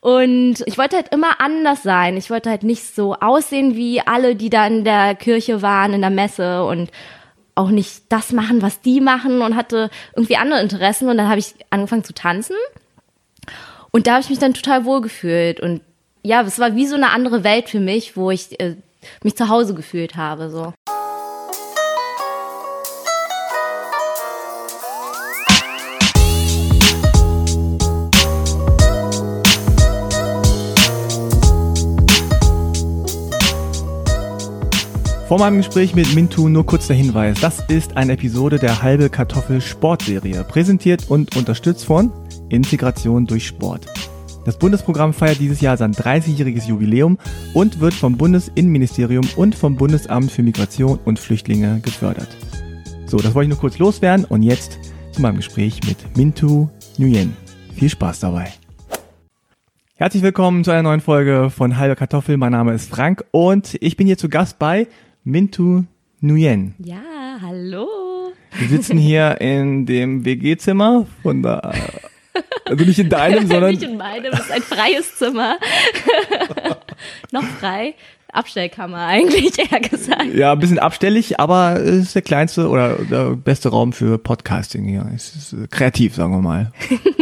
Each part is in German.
Und ich wollte halt immer anders sein. Ich wollte halt nicht so aussehen wie alle, die da in der Kirche waren, in der Messe und auch nicht das machen, was die machen und hatte irgendwie andere Interessen. Und dann habe ich angefangen zu tanzen. Und da habe ich mich dann total wohl gefühlt. Und ja, es war wie so eine andere Welt für mich, wo ich äh, mich zu Hause gefühlt habe. So. Vor meinem Gespräch mit Mintu nur kurz der Hinweis. Das ist eine Episode der Halbe Kartoffel Sportserie, präsentiert und unterstützt von Integration durch Sport. Das Bundesprogramm feiert dieses Jahr sein 30-jähriges Jubiläum und wird vom Bundesinnenministerium und vom Bundesamt für Migration und Flüchtlinge gefördert. So, das wollte ich nur kurz loswerden und jetzt zu meinem Gespräch mit Mintu Nguyen. Viel Spaß dabei. Herzlich willkommen zu einer neuen Folge von Halbe Kartoffel. Mein Name ist Frank und ich bin hier zu Gast bei Mintu Nguyen. Ja, hallo. Wir sitzen hier in dem WG-Zimmer von da. Also nicht in deinem, sondern. nicht in meinem, das ist ein freies Zimmer. Noch frei. Abstellkammer eigentlich, eher gesagt. Ja, ein bisschen abstellig, aber es ist der kleinste oder der beste Raum für Podcasting hier. Es ist äh, kreativ, sagen wir mal.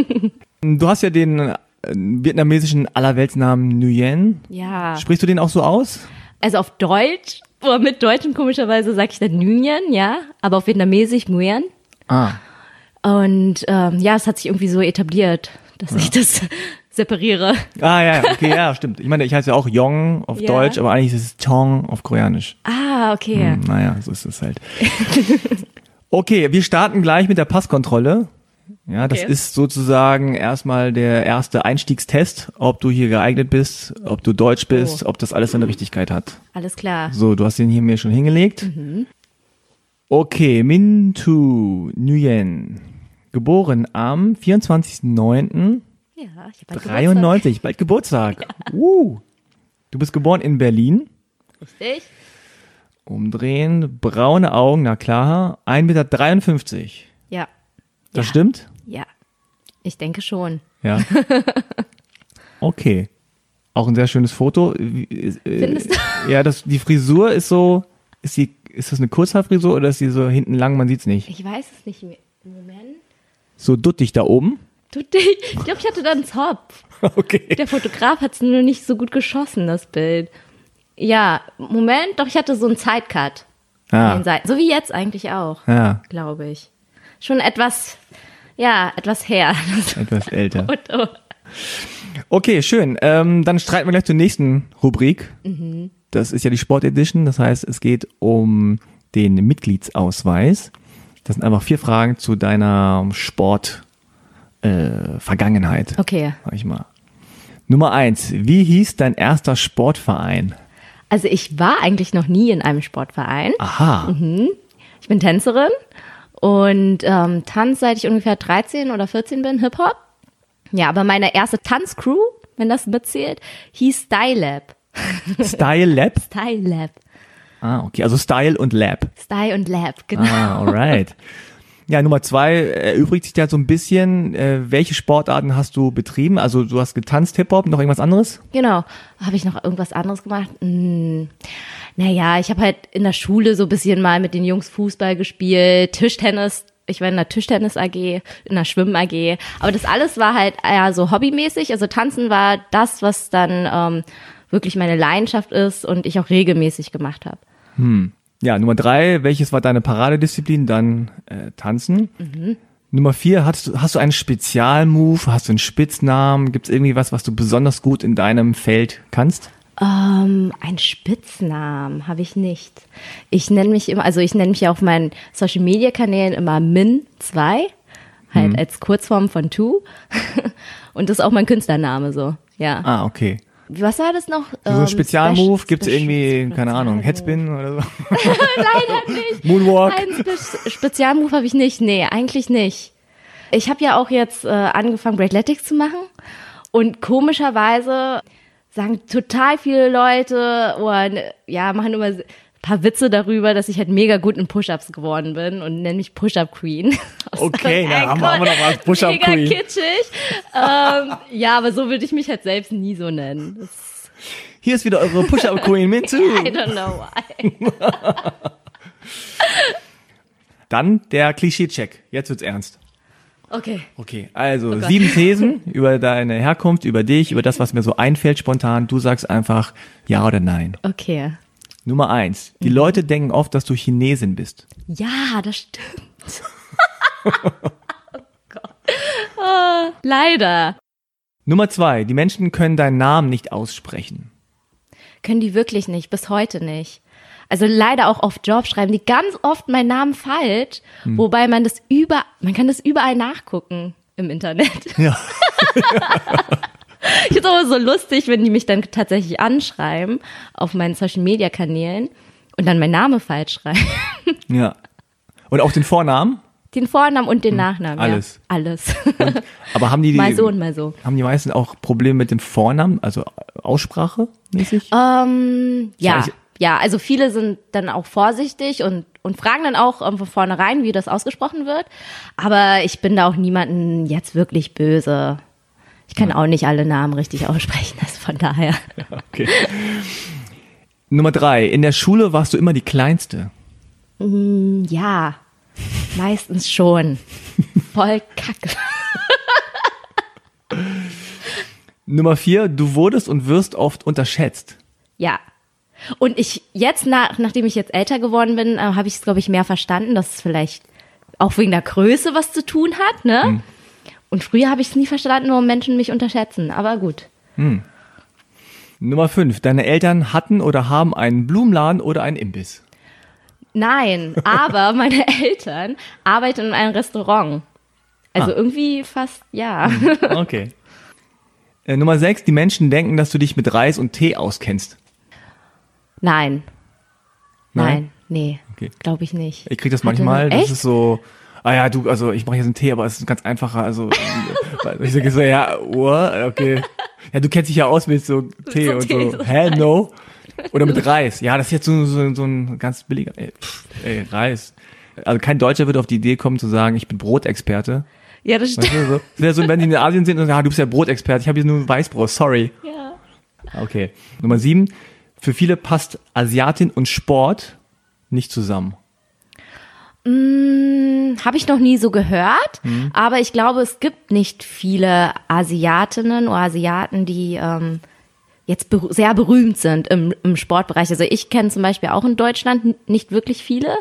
du hast ja den äh, vietnamesischen Allerweltsnamen Nguyen. Ja. Sprichst du den auch so aus? Also auf Deutsch, oder mit Deutschen komischerweise sage ich dann Nguyen, ja, aber auf Vietnamesisch Nguyen. Ah. Und ähm, ja, es hat sich irgendwie so etabliert, dass ich das separiere. Ah, ja, okay, ja, stimmt. Ich meine, ich heiße ja auch Yong auf Ja. Deutsch, aber eigentlich ist es Chong auf Koreanisch. Ah, okay. Hm, naja, so ist es halt. Okay, wir starten gleich mit der Passkontrolle. Ja, das Okay. ist sozusagen erstmal der erste Einstiegstest, ob du hier geeignet bist, ob du Deutsch bist, Oh. ob das alles seine Richtigkeit hat. Alles klar. So, du hast den hier mir schon hingelegt. Mhm. Okay, Mintu Nguyen. Geboren am 24.09. Ja, ich habe 93, bald Geburtstag. Uh. Du bist geboren in Berlin. Richtig? Umdrehen, braune Augen, na klar, 1,53 Meter. Ja. Das ja. stimmt? Ja. Ich denke schon. Ja. Okay. Auch ein sehr schönes Foto. Äh, Findest Ja, das, die Frisur ist so, ist die, ist das eine Kurzhaarfrisur oder ist die so hinten lang, man sieht's nicht? Ich weiß es nicht mehr. Moment. So duttig da oben? Du, ich glaube, ich hatte da einen Zopf. Okay. Der Fotograf hat es nur nicht so gut geschossen, das Bild. Ja, Moment, doch, ich hatte so einen Zeitcut. an Ah, den Seiten. So wie jetzt eigentlich auch, ja, glaube ich. Schon etwas, ja, etwas her. etwas älter. Und, oh. Okay, schön. Ähm, dann streiten wir gleich zur nächsten Rubrik. Mhm. Das ist ja die Sport Edition. Das heißt, es geht um den Mitgliedsausweis. Das sind einfach vier Fragen zu deiner Sport äh, Vergangenheit, Okay, sag ich mal. Nummer eins. Wie hieß dein erster Sportverein? also ich war eigentlich noch nie in einem Sportverein. Aha. Ich bin Tänzerin und ähm, tanze seit ich ungefähr 13 oder 14 bin, Hip-Hop. Ja, aber meine erste Tanzcrew, wenn das mitzählt, hieß Style Lab. Style Lab? Style Lab. Ah, okay. Also Style und Lab. Style und Lab, genau. Ah, alright. Ja, Nummer zwei erübrigt sich da so ein bisschen. Äh, welche Sportarten hast du betrieben? Also du hast getanzt, Hip-Hop, noch irgendwas anderes? Genau. Habe ich noch irgendwas anderes gemacht? Hm. Naja, ich habe halt in der Schule so ein bisschen mal mit den Jungs Fußball gespielt, Tischtennis. Ich war in der Tischtennis AG, in der Schwimmen AG. Aber das alles war halt eher so hobbymäßig. Also Tanzen war das, was dann ähm, wirklich meine Leidenschaft ist und ich auch regelmäßig gemacht habe. Ja, Nummer drei, welches war deine Paradedisziplin? Dann äh, Tanzen. Nummer vier, hast du, hast du einen Spezialmove? Hast du einen Spitznamen? Gibt es irgendwie was, was du besonders gut in deinem Feld kannst? Ähm, ein Spitznamen habe ich nicht. Ich nenne mich immer, also ich nenne mich auf meinen Social Media Kanälen immer Min2, halt als Kurzform von Tu. Und das ist auch mein Künstlername so. Ja. Ah, okay. Was war das noch? So ein Spezialmove, gibt es irgendwie, keine Ahnung, Headspin oder so? Leider nicht. Moonwalk? Ein Spe Spezialmove habe ich nicht. Nee, eigentlich nicht. Ich habe ja auch jetzt äh, angefangen, Breaklettics zu machen. Und komischerweise sagen total viele Leute, oder, ja, machen immer paar Witze darüber, dass ich halt mega gut in Push-Ups geworden bin und nenne mich Push-Up Queen. Okay, da haben wir, haben wir noch was. Push-Up mega Queen. kitschig. ähm, ja, aber so würde ich mich halt selbst nie so nennen. Das, Hier ist wieder eure Push-Up Queen mit zu. I don't know why. Dann der Klischee-Check. Jetzt wird's ernst. Okay. Okay, also Gott. sieben Thesen über deine Herkunft, über dich, über das, was mir so einfällt spontan. Du sagst einfach ja oder nein. Okay. Nummer eins. Mhm. Die Leute denken oft, dass du Chinesin bist. Ja, das stimmt. oh Gott. Ah, leider. Nummer zwei. Die Menschen können deinen Namen nicht aussprechen. Können die wirklich nicht, bis heute nicht. Also leider auch auf Jobs schreiben die ganz oft meinen Namen falsch, Hm. wobei man das über, man kann das überall nachgucken im Internet. Ja. Ich finde es aber so lustig, wenn die mich dann tatsächlich anschreiben auf meinen Social Media Kanälen und dann meinen Namen falsch schreiben. Ja. Und auch den Vornamen? Den Vornamen und den Nachnamen. Hm. alles. Ja. Alles. Aber haben die, die mal so und mal so. haben die meisten auch Probleme mit dem Vornamen, also Aussprache mäßig? Ähm, ja. ich- Ja, also viele sind dann auch vorsichtig und, und fragen dann auch ähm, von vornherein, wie das ausgesprochen wird. Aber ich bin da auch niemanden jetzt wirklich böse. Ich kann auch nicht alle Namen richtig aussprechen, also von daher. Okay. Nummer drei. In der Schule warst du immer die Kleinste. Ja, meistens schon. Voll kacke. Nummer vier. Du wurdest und wirst oft unterschätzt. Ja. Und ich jetzt, nach, nachdem ich jetzt älter geworden bin, äh, habe ich es, glaube ich, mehr verstanden, dass es vielleicht auch wegen der Größe was zu tun hat, ne? Und früher habe ich es nie verstanden, warum Menschen mich unterschätzen. Aber gut. Nummer fünf. Deine Eltern hatten oder haben einen Blumenladen oder einen Imbiss. Nein, aber meine Eltern arbeiten in einem Restaurant. Also Ah. irgendwie fast, ja. Okay. Äh, Nummer sechs. Die Menschen denken, dass du dich mit Reis und Tee auskennst. Nein. Nein? Nein, nee. Okay. Glaube ich nicht. Ich krieg das Hatte- manchmal. Das Echt? ist so. Ah ja, du, also ich mache jetzt einen Tee, aber es ist ein ganz einfacher. Also ich sage so, ja, what? okay. Ja, du kennst dich ja aus mit so Tee so und Tee, so. so. Hä, no? Oder mit Reis. Ja, das ist jetzt so, so, so ein ganz billiger. Ey, pff, ey, Reis. Also kein Deutscher wird auf die Idee kommen zu sagen, ich bin Brotexperte. Ja, das Weißt stimmt. du, so. Das so, wenn die in Asien sind und sagen, ah, du bist ja Brotexperte, ich habe hier nur Weißbrot, sorry. Ja. Okay. Nummer sieben. Für viele passt Asiatin und Sport nicht zusammen. Habe ich noch nie so gehört, aber ich glaube, es gibt nicht viele Asiatinnen oder Asiaten, die ähm, jetzt ber sehr berühmt sind im, im Sportbereich. Also ich kenne zum Beispiel auch in Deutschland nicht wirklich viele.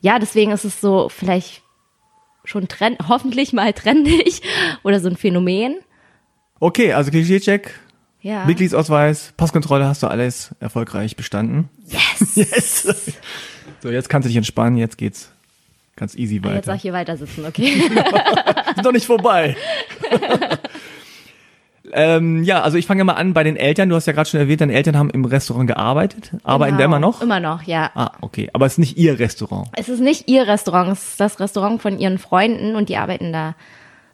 Ja, deswegen ist es so vielleicht schon trend, hoffentlich mal trendig oder so ein Phänomen. Okay, also Klischee-Check, Ja. Mitgliedsausweis, Passkontrolle hast du alles erfolgreich bestanden. Yes. Yes. So, jetzt kannst du dich entspannen, jetzt geht's ganz easy Jetzt soll weiter. ich hier weiter sitzen, okay? Ist noch nicht vorbei. ähm, ja, also ich fange mal an bei den Eltern. Du hast ja gerade schon erwähnt, deine Eltern haben im Restaurant gearbeitet. Arbeiten da Genau. immer noch? Immer noch, ja. Ah, okay. Aber es ist nicht ihr Restaurant. Es ist nicht ihr Restaurant, es ist das Restaurant von ihren Freunden und die arbeiten da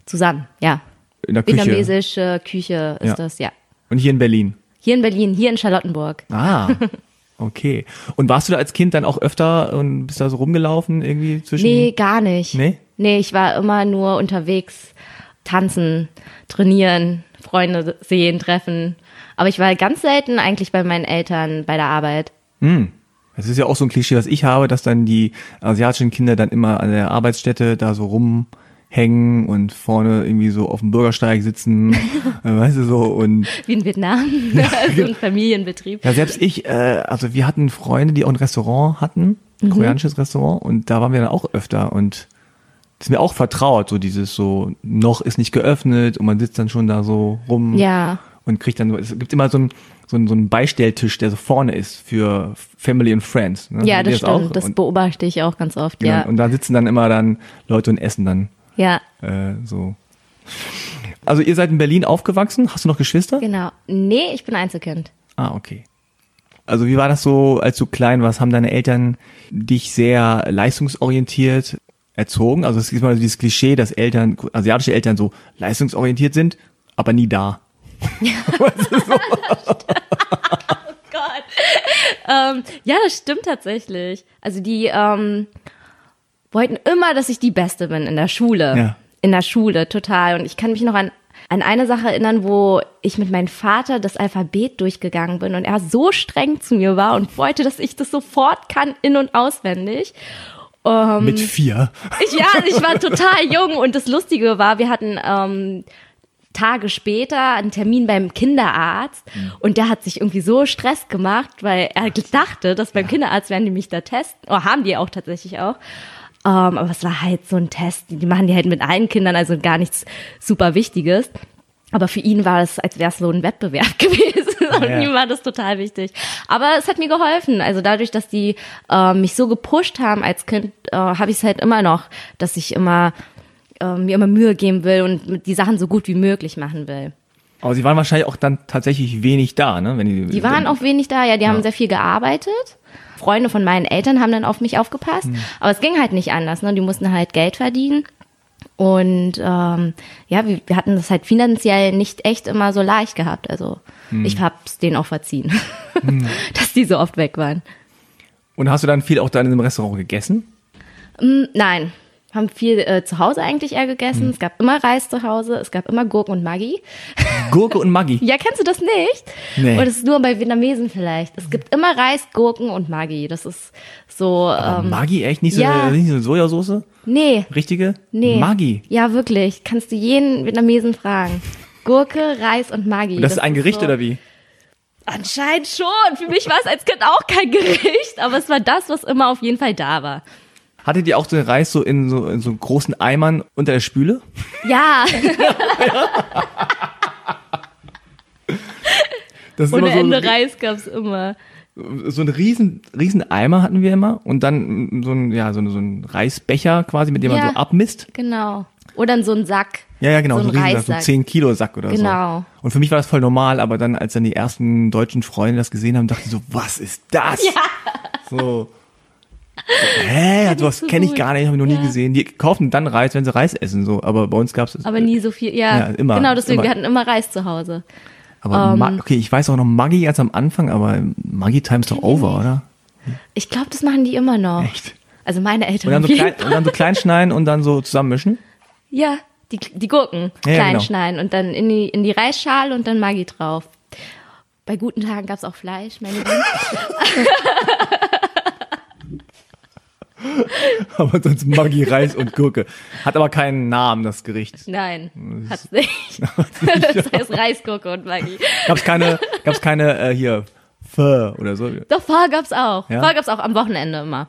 zusammen, ja. In der Küche. Vietnamesische Küche ist Ja. das, ja. Und hier in Berlin. Hier in Berlin, hier in Charlottenburg. Ah. Okay. Und warst du da als Kind dann auch öfter und bist da so rumgelaufen irgendwie zwischen? Nee, gar nicht. Nee? Nee, ich war immer nur unterwegs, tanzen, trainieren, Freunde sehen, treffen. Aber ich war ganz selten eigentlich bei meinen Eltern bei der Arbeit. Das ist ja auch so ein Klischee, was ich habe, dass dann die asiatischen Kinder dann immer an der Arbeitsstätte da so rumhängen und vorne irgendwie so auf dem Bürgersteig sitzen, äh, weißt du so und Wie in Vietnam. so ein Familienbetrieb. ja selbst ich, äh, also wir hatten Freunde, die auch ein Restaurant hatten, ein koreanisches Restaurant und da waren wir dann auch öfter und das ist mir auch vertraut, so dieses so noch ist nicht geöffnet und man sitzt dann schon da so rum Ja. und kriegt dann, es gibt immer so einen so einen, so einen Beistelltisch, der so vorne ist für Family and Friends. Ne? Ja, das stimmt. auch? Das und, beobachte ich auch ganz oft, genau, ja. und da sitzen dann immer dann Leute und essen dann Ja, äh, so. Also ihr seid in Berlin aufgewachsen? Hast du noch Geschwister? genau. Nee, ich bin Einzelkind. Ah, okay. Also wie war das so, als du klein warst? Haben deine Eltern dich sehr leistungsorientiert erzogen? Also es gibt mal dieses Klischee, dass Eltern, asiatische Eltern so leistungsorientiert sind, aber nie da. Gott. ähm, ja, das stimmt tatsächlich. Also die ähm, wollten immer, dass ich die Beste bin in der Schule. Ja. In der Schule, total. Und ich kann mich noch an an eine Sache erinnern, wo ich mit meinem Vater das Alphabet durchgegangen bin und er so streng zu mir war und wollte, dass ich das sofort kann, in- und auswendig. Ähm, Mit vier. ich, ja, ich war total jung und das Lustige war, wir hatten ähm, Tage später einen Termin beim Kinderarzt und der hat sich irgendwie so Stress gemacht, weil er dachte, dass beim Kinderarzt werden die mich da testen, oder haben die auch tatsächlich auch. Ähm, aber es war halt so ein Test, die machen die halt mit allen Kindern, also gar nichts super Wichtiges. Aber für ihn war es, als wäre es so ein Wettbewerb gewesen. Und Ja. ihm war das total wichtig. Aber es hat mir geholfen. Also dadurch, dass die äh, mich so gepusht haben als Kind, äh, habe ich es halt immer noch, dass ich immer äh, mir immer Mühe geben will und die Sachen so gut wie möglich machen will. Aber sie waren wahrscheinlich auch dann tatsächlich wenig da, ne? Wenn die, Die waren auch wenig da, ja, die haben sehr viel gearbeitet. Freunde von meinen Eltern haben dann auf mich aufgepasst. Aber es ging halt nicht anders, ne? Die mussten halt Geld verdienen. Und ähm, ja, wir, wir hatten das halt finanziell nicht echt immer so leicht gehabt. Also ich hab's denen auch verziehen, dass die so oft weg waren. Und hast du dann viel auch dann im Restaurant gegessen? Mm, Nein, haben viel äh, zu Hause eigentlich eher gegessen. Es gab immer Reis zu Hause, es gab immer Gurken und Maggi. Gurke und Maggi. Ja, kennst du das nicht? Nee. Oder ist nur bei Vietnamesen vielleicht? Es gibt immer Reis, Gurken und Maggi. Das ist so, Aber ähm, Maggi, echt? Nicht so, ja. eine, nicht so eine Sojasauce? nee, Richtige? nee. Maggi. Ja, wirklich. Kannst du jeden Vietnamesen fragen. Gurke, Reis und Maggi. Und das, ist ein Gericht so, oder wie? Anscheinend schon. Für mich war es als Kind auch kein Gericht, aber es war das, was immer auf jeden Fall da war. Hattet ihr auch den Reis so in so, in so großen Eimern unter der Spüle? Ja, ohne so, Ende Reis gab's immer. so ein riesen, riesen Eimer hatten wir immer und dann so ein, ja, so ein, so ein Reisbecher quasi, mit dem man Ja. so abmisst. Genau. Oder so ein Sack. Ja, ja, genau, So so, ein ein riesen, so Reissack. 10 Kilo Sack oder so. Genau. Und für mich war das voll normal, aber dann, als dann die ersten deutschen Freunde das gesehen haben, dachte ich so, was ist das? Ja. So. Hä, sowas so kenne ich gar nicht, habe ich noch nie Ja. gesehen. Die kaufen dann Reis, wenn sie Reis essen, so. Aber bei uns gab's es. Aber nie so viel. Ja, Ja, immer, genau, deswegen, immer. wir hatten immer Reis zu Hause. Aber ähm, Ma okay, ich weiß auch noch Maggi ganz am Anfang, aber Maggi Time ist doch over, oder? Ich glaube, das machen die immer noch. Echt? Also meine Eltern. Und dann, so klein, und dann so klein schneiden und dann so zusammenmischen. Ja, die, die Gurken Ja, ja, klein genau. schneiden und dann in die, in die Reisschale und dann Maggi drauf. Bei guten Tagen gab's auch Fleisch, meine Lieben. Aber sonst Maggi, Reis und Gurke. Hat aber keinen Namen, das Gericht. Nein, hat's nicht. das heißt Reisgurke und Maggi. Gab's keine, gab's keine, äh, hier, Pho oder so. Doch, Pho gab's auch. Ja? Pho gab's auch am Wochenende immer.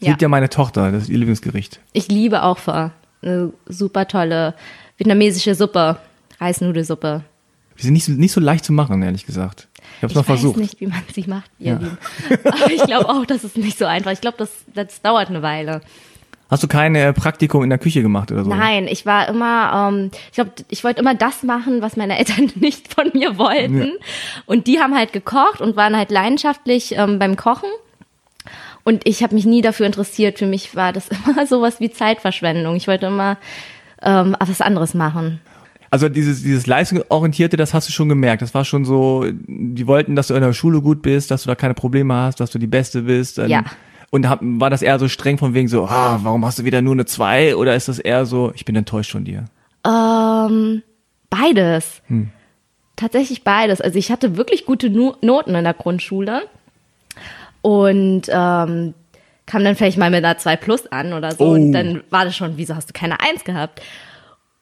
Ja. liebt ja meine Tochter, das ist ihr Lieblingsgericht. Ich liebe auch Pho. Eine super tolle vietnamesische Suppe. Reisnudelsuppe. Die sind nicht so, nicht so leicht zu machen, ehrlich gesagt. Ich hab's Ich noch weiß versucht. nicht, wie man sie macht, ihr Ja. Lieben. Aber ich glaube auch, das ist nicht so einfach. Ich glaube, das, das dauert eine Weile. Hast du kein äh, Praktikum in der Küche gemacht oder so? Nein, ich war immer, ähm, ich glaube, ich wollte immer das machen, was meine Eltern nicht von mir wollten. Und die haben halt gekocht und waren halt leidenschaftlich ähm, beim Kochen. Und ich habe mich nie dafür interessiert. Für mich war das immer sowas wie Zeitverschwendung. Ich wollte immer ähm, was anderes machen. Also dieses, dieses Leistungsorientierte, das hast du schon gemerkt. Das war schon so, die wollten, dass du in der Schule gut bist, dass du da keine Probleme hast, dass du die Beste bist. Ähm, Ja. Und hab, war das eher so streng von wegen so, ah, warum hast du wieder nur eine zwei? Oder ist das eher so, ich bin enttäuscht von dir? Ähm, beides. Tatsächlich beides. Also ich hatte wirklich gute Nu Noten in der Grundschule und ähm, kam dann vielleicht mal mit einer 2 plus an oder so Oh. und dann war das schon, wieso hast du keine 1 gehabt?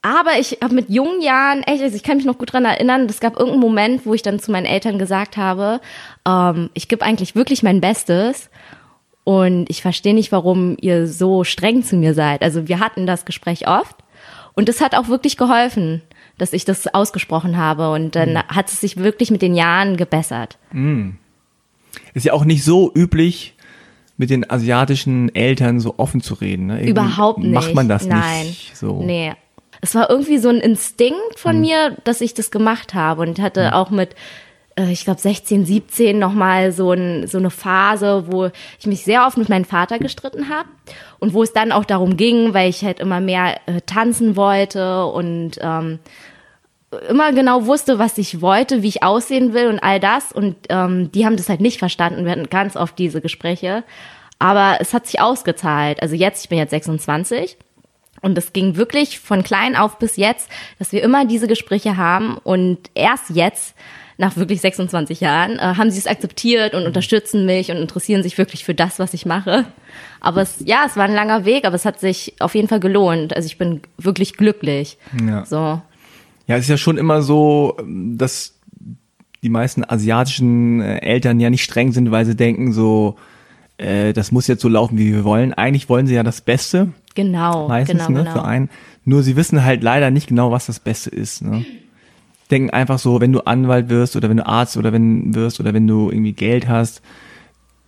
Aber ich habe mit jungen Jahren, echt, also ich kann mich noch gut dran erinnern, es gab irgendeinen Moment, wo ich dann zu meinen Eltern gesagt habe, ähm, ich gebe eigentlich wirklich mein Bestes und ich verstehe nicht, warum ihr so streng zu mir seid. Also wir hatten das Gespräch oft und es hat auch wirklich geholfen, dass ich das ausgesprochen habe und dann hat es sich wirklich mit den Jahren gebessert. Ist ja auch nicht so üblich, mit den asiatischen Eltern so offen zu reden. Ne? Überhaupt nicht. Macht man das Nein. nicht so? Nee. Es war irgendwie so ein Instinkt von Hm. mir, dass ich das gemacht habe und hatte auch mit äh, ich glaube 16, 17 nochmal so, ein, so eine Phase, wo ich mich sehr oft mit meinem Vater gestritten habe und wo es dann auch darum ging, weil ich halt immer mehr äh, tanzen wollte und ähm, immer genau wusste, was ich wollte, wie ich aussehen will und all das. Und ähm, die haben das halt nicht verstanden. Wir hatten ganz oft diese Gespräche. Aber es hat sich ausgezahlt. Also jetzt, ich bin jetzt 26. Und es ging wirklich von klein auf bis jetzt, dass wir immer diese Gespräche haben. Und erst jetzt, nach wirklich 26 Jahren, äh, haben sie es akzeptiert und unterstützen mich und interessieren sich wirklich für das, was ich mache. Aber es, ja, es war ein langer Weg, aber es hat sich auf jeden Fall gelohnt. Also ich bin wirklich glücklich. Ja. So. Ja, es ist ja schon immer so, dass die meisten asiatischen äh, Eltern ja nicht streng sind, weil sie denken so, äh, das muss jetzt so laufen, wie wir wollen. Eigentlich wollen sie ja das Beste. Genau, meistens genau, ne, genau. für einen. Nur sie wissen halt leider nicht genau, was das Beste ist. Ne? Denken einfach so, wenn du Anwalt wirst oder wenn du Arzt oder wenn wirst oder wenn du irgendwie Geld hast,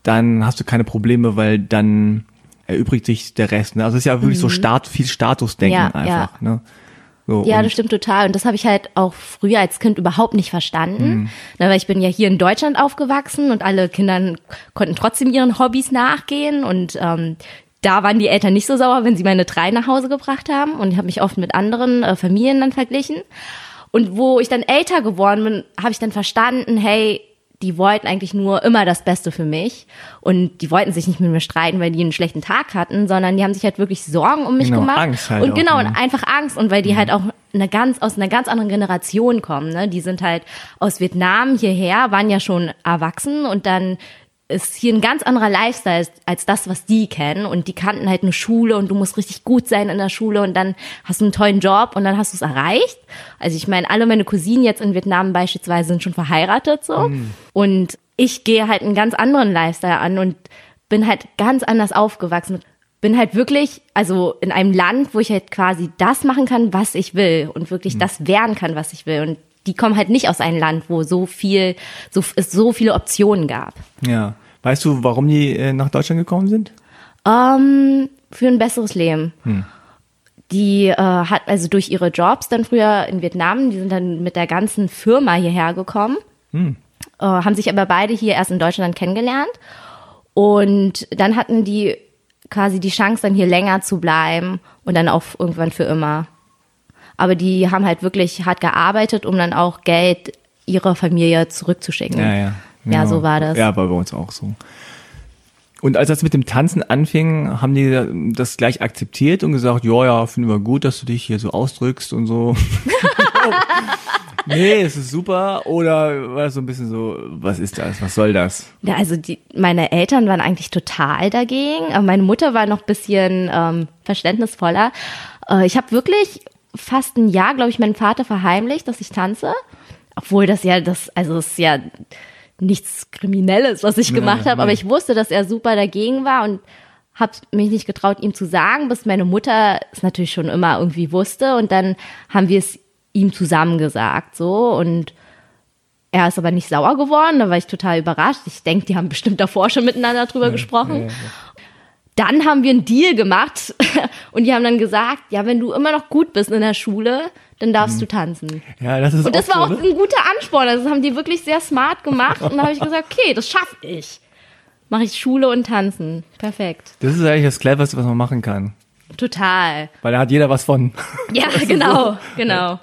dann hast du keine Probleme, weil dann erübrigt sich der Rest. Ne? Also es ist ja wirklich so Stat, viel Statusdenken Mhm. Ja, einfach. Ne? So, Ja, das stimmt total. Und das habe ich halt auch früher als Kind überhaupt nicht verstanden. Mhm. Na, weil ich bin ja hier in Deutschland aufgewachsen und alle Kinder konnten trotzdem ihren Hobbys nachgehen. Und ähm, da waren die Eltern nicht so sauer, wenn sie meine drei nach Hause gebracht haben. Und ich habe mich oft mit anderen äh, Familien dann verglichen. Und wo ich dann älter geworden bin, habe ich dann verstanden, hey, die wollten eigentlich nur immer das Beste für mich. Und die wollten sich nicht mit mir streiten, weil die einen schlechten Tag hatten, sondern die haben sich halt wirklich Sorgen um mich Genau, gemacht. Angst halt und auch, genau, ne? und einfach Angst. Und weil die halt auch eine ganz, aus einer ganz anderen Generation kommen. Ne? Die sind halt aus Vietnam hierher, waren ja schon erwachsen und dann ist hier ein ganz anderer Lifestyle als, das, was die kennen. Und die kannten halt eine Schule und du musst richtig gut sein in der Schule und dann hast du einen tollen Job und dann hast du es erreicht. Also ich meine, alle meine Cousinen jetzt in Vietnam beispielsweise sind schon verheiratet so. Und ich gehe halt einen ganz anderen Lifestyle an und bin halt ganz anders aufgewachsen. Bin halt wirklich, also in einem Land, wo ich halt quasi das machen kann, was ich will und wirklich das werden kann, was ich will. Und die kommen halt nicht aus einem Land, wo so viel, so, es so viele Optionen gab. Ja. Weißt du, warum die äh, nach Deutschland gekommen sind? Ähm, für ein besseres Leben. Die äh, hat also durch ihre Jobs dann früher in Vietnam, die sind dann mit der ganzen Firma hierher gekommen, äh, haben sich aber beide hier erst in Deutschland kennengelernt und dann hatten die quasi die Chance dann hier länger zu bleiben und dann auch irgendwann für immer. Aber die haben halt wirklich hart gearbeitet, um dann auch Geld ihrer Familie zurückzuschicken. Ja, ja. Ja, so war das. Ja, war bei uns auch so. Und als das mit dem Tanzen anfing, haben die das gleich akzeptiert und gesagt, ja, ja, finden wir gut, dass du dich hier so ausdrückst und so. nee, es ist super. Oder war das so ein bisschen so, was ist das? Was soll das? Ja, also die, meine Eltern waren eigentlich total dagegen, aber meine Mutter war noch ein bisschen ähm, verständnisvoller. Äh, ich habe wirklich fast ein Jahr, glaube ich, meinen Vater verheimlicht, dass ich tanze. Obwohl das ja, das, also es ist ja nichts Kriminelles, was ich gemacht habe, aber nee. ich wusste, dass er super dagegen war und habe mich nicht getraut, ihm zu sagen, bis meine Mutter es natürlich schon immer irgendwie wusste und dann haben wir es ihm zusammen gesagt, so und er ist aber nicht sauer geworden, da war ich total überrascht. Ich denke, die haben bestimmt davor schon miteinander drüber gesprochen. Dann haben wir einen Deal gemacht und die haben dann gesagt, ja, wenn du immer noch gut bist in der Schule, dann darfst du tanzen. Ja, das ist Und das war auch so, ne? ein guter Ansporn. Also das haben die wirklich sehr smart gemacht. Und da habe ich gesagt, okay, das schaffe ich. Mache ich Schule und Tanzen. Perfekt. Das ist eigentlich das Cleverste, was man machen kann. Total. Weil da hat jeder was von. Ja, genau, genau.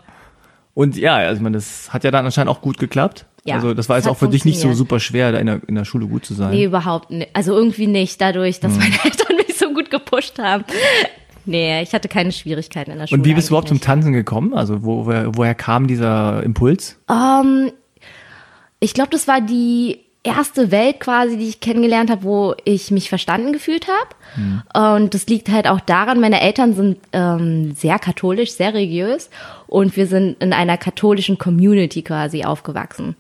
Und ja, also ich meine, das hat ja dann anscheinend auch gut geklappt. Ja, also das war jetzt auch für dich nicht so super schwer, da in der, in der Schule gut zu sein. Nee, überhaupt nicht. Also irgendwie nicht, dadurch, dass meine Eltern mich so gut gepusht haben. Nee, ich hatte keine Schwierigkeiten in der Schule. Und wie bist du überhaupt zum eigentlich Tanzen gekommen? Also wo, woher, woher kam dieser Impuls? nicht. Ähm, ich glaube, das war die erste Welt quasi, die ich kennengelernt habe, wo ich mich verstanden gefühlt habe. Und das liegt halt auch daran, meine Eltern sind ähm, sehr katholisch, sehr religiös und wir sind in einer katholischen Community quasi aufgewachsen.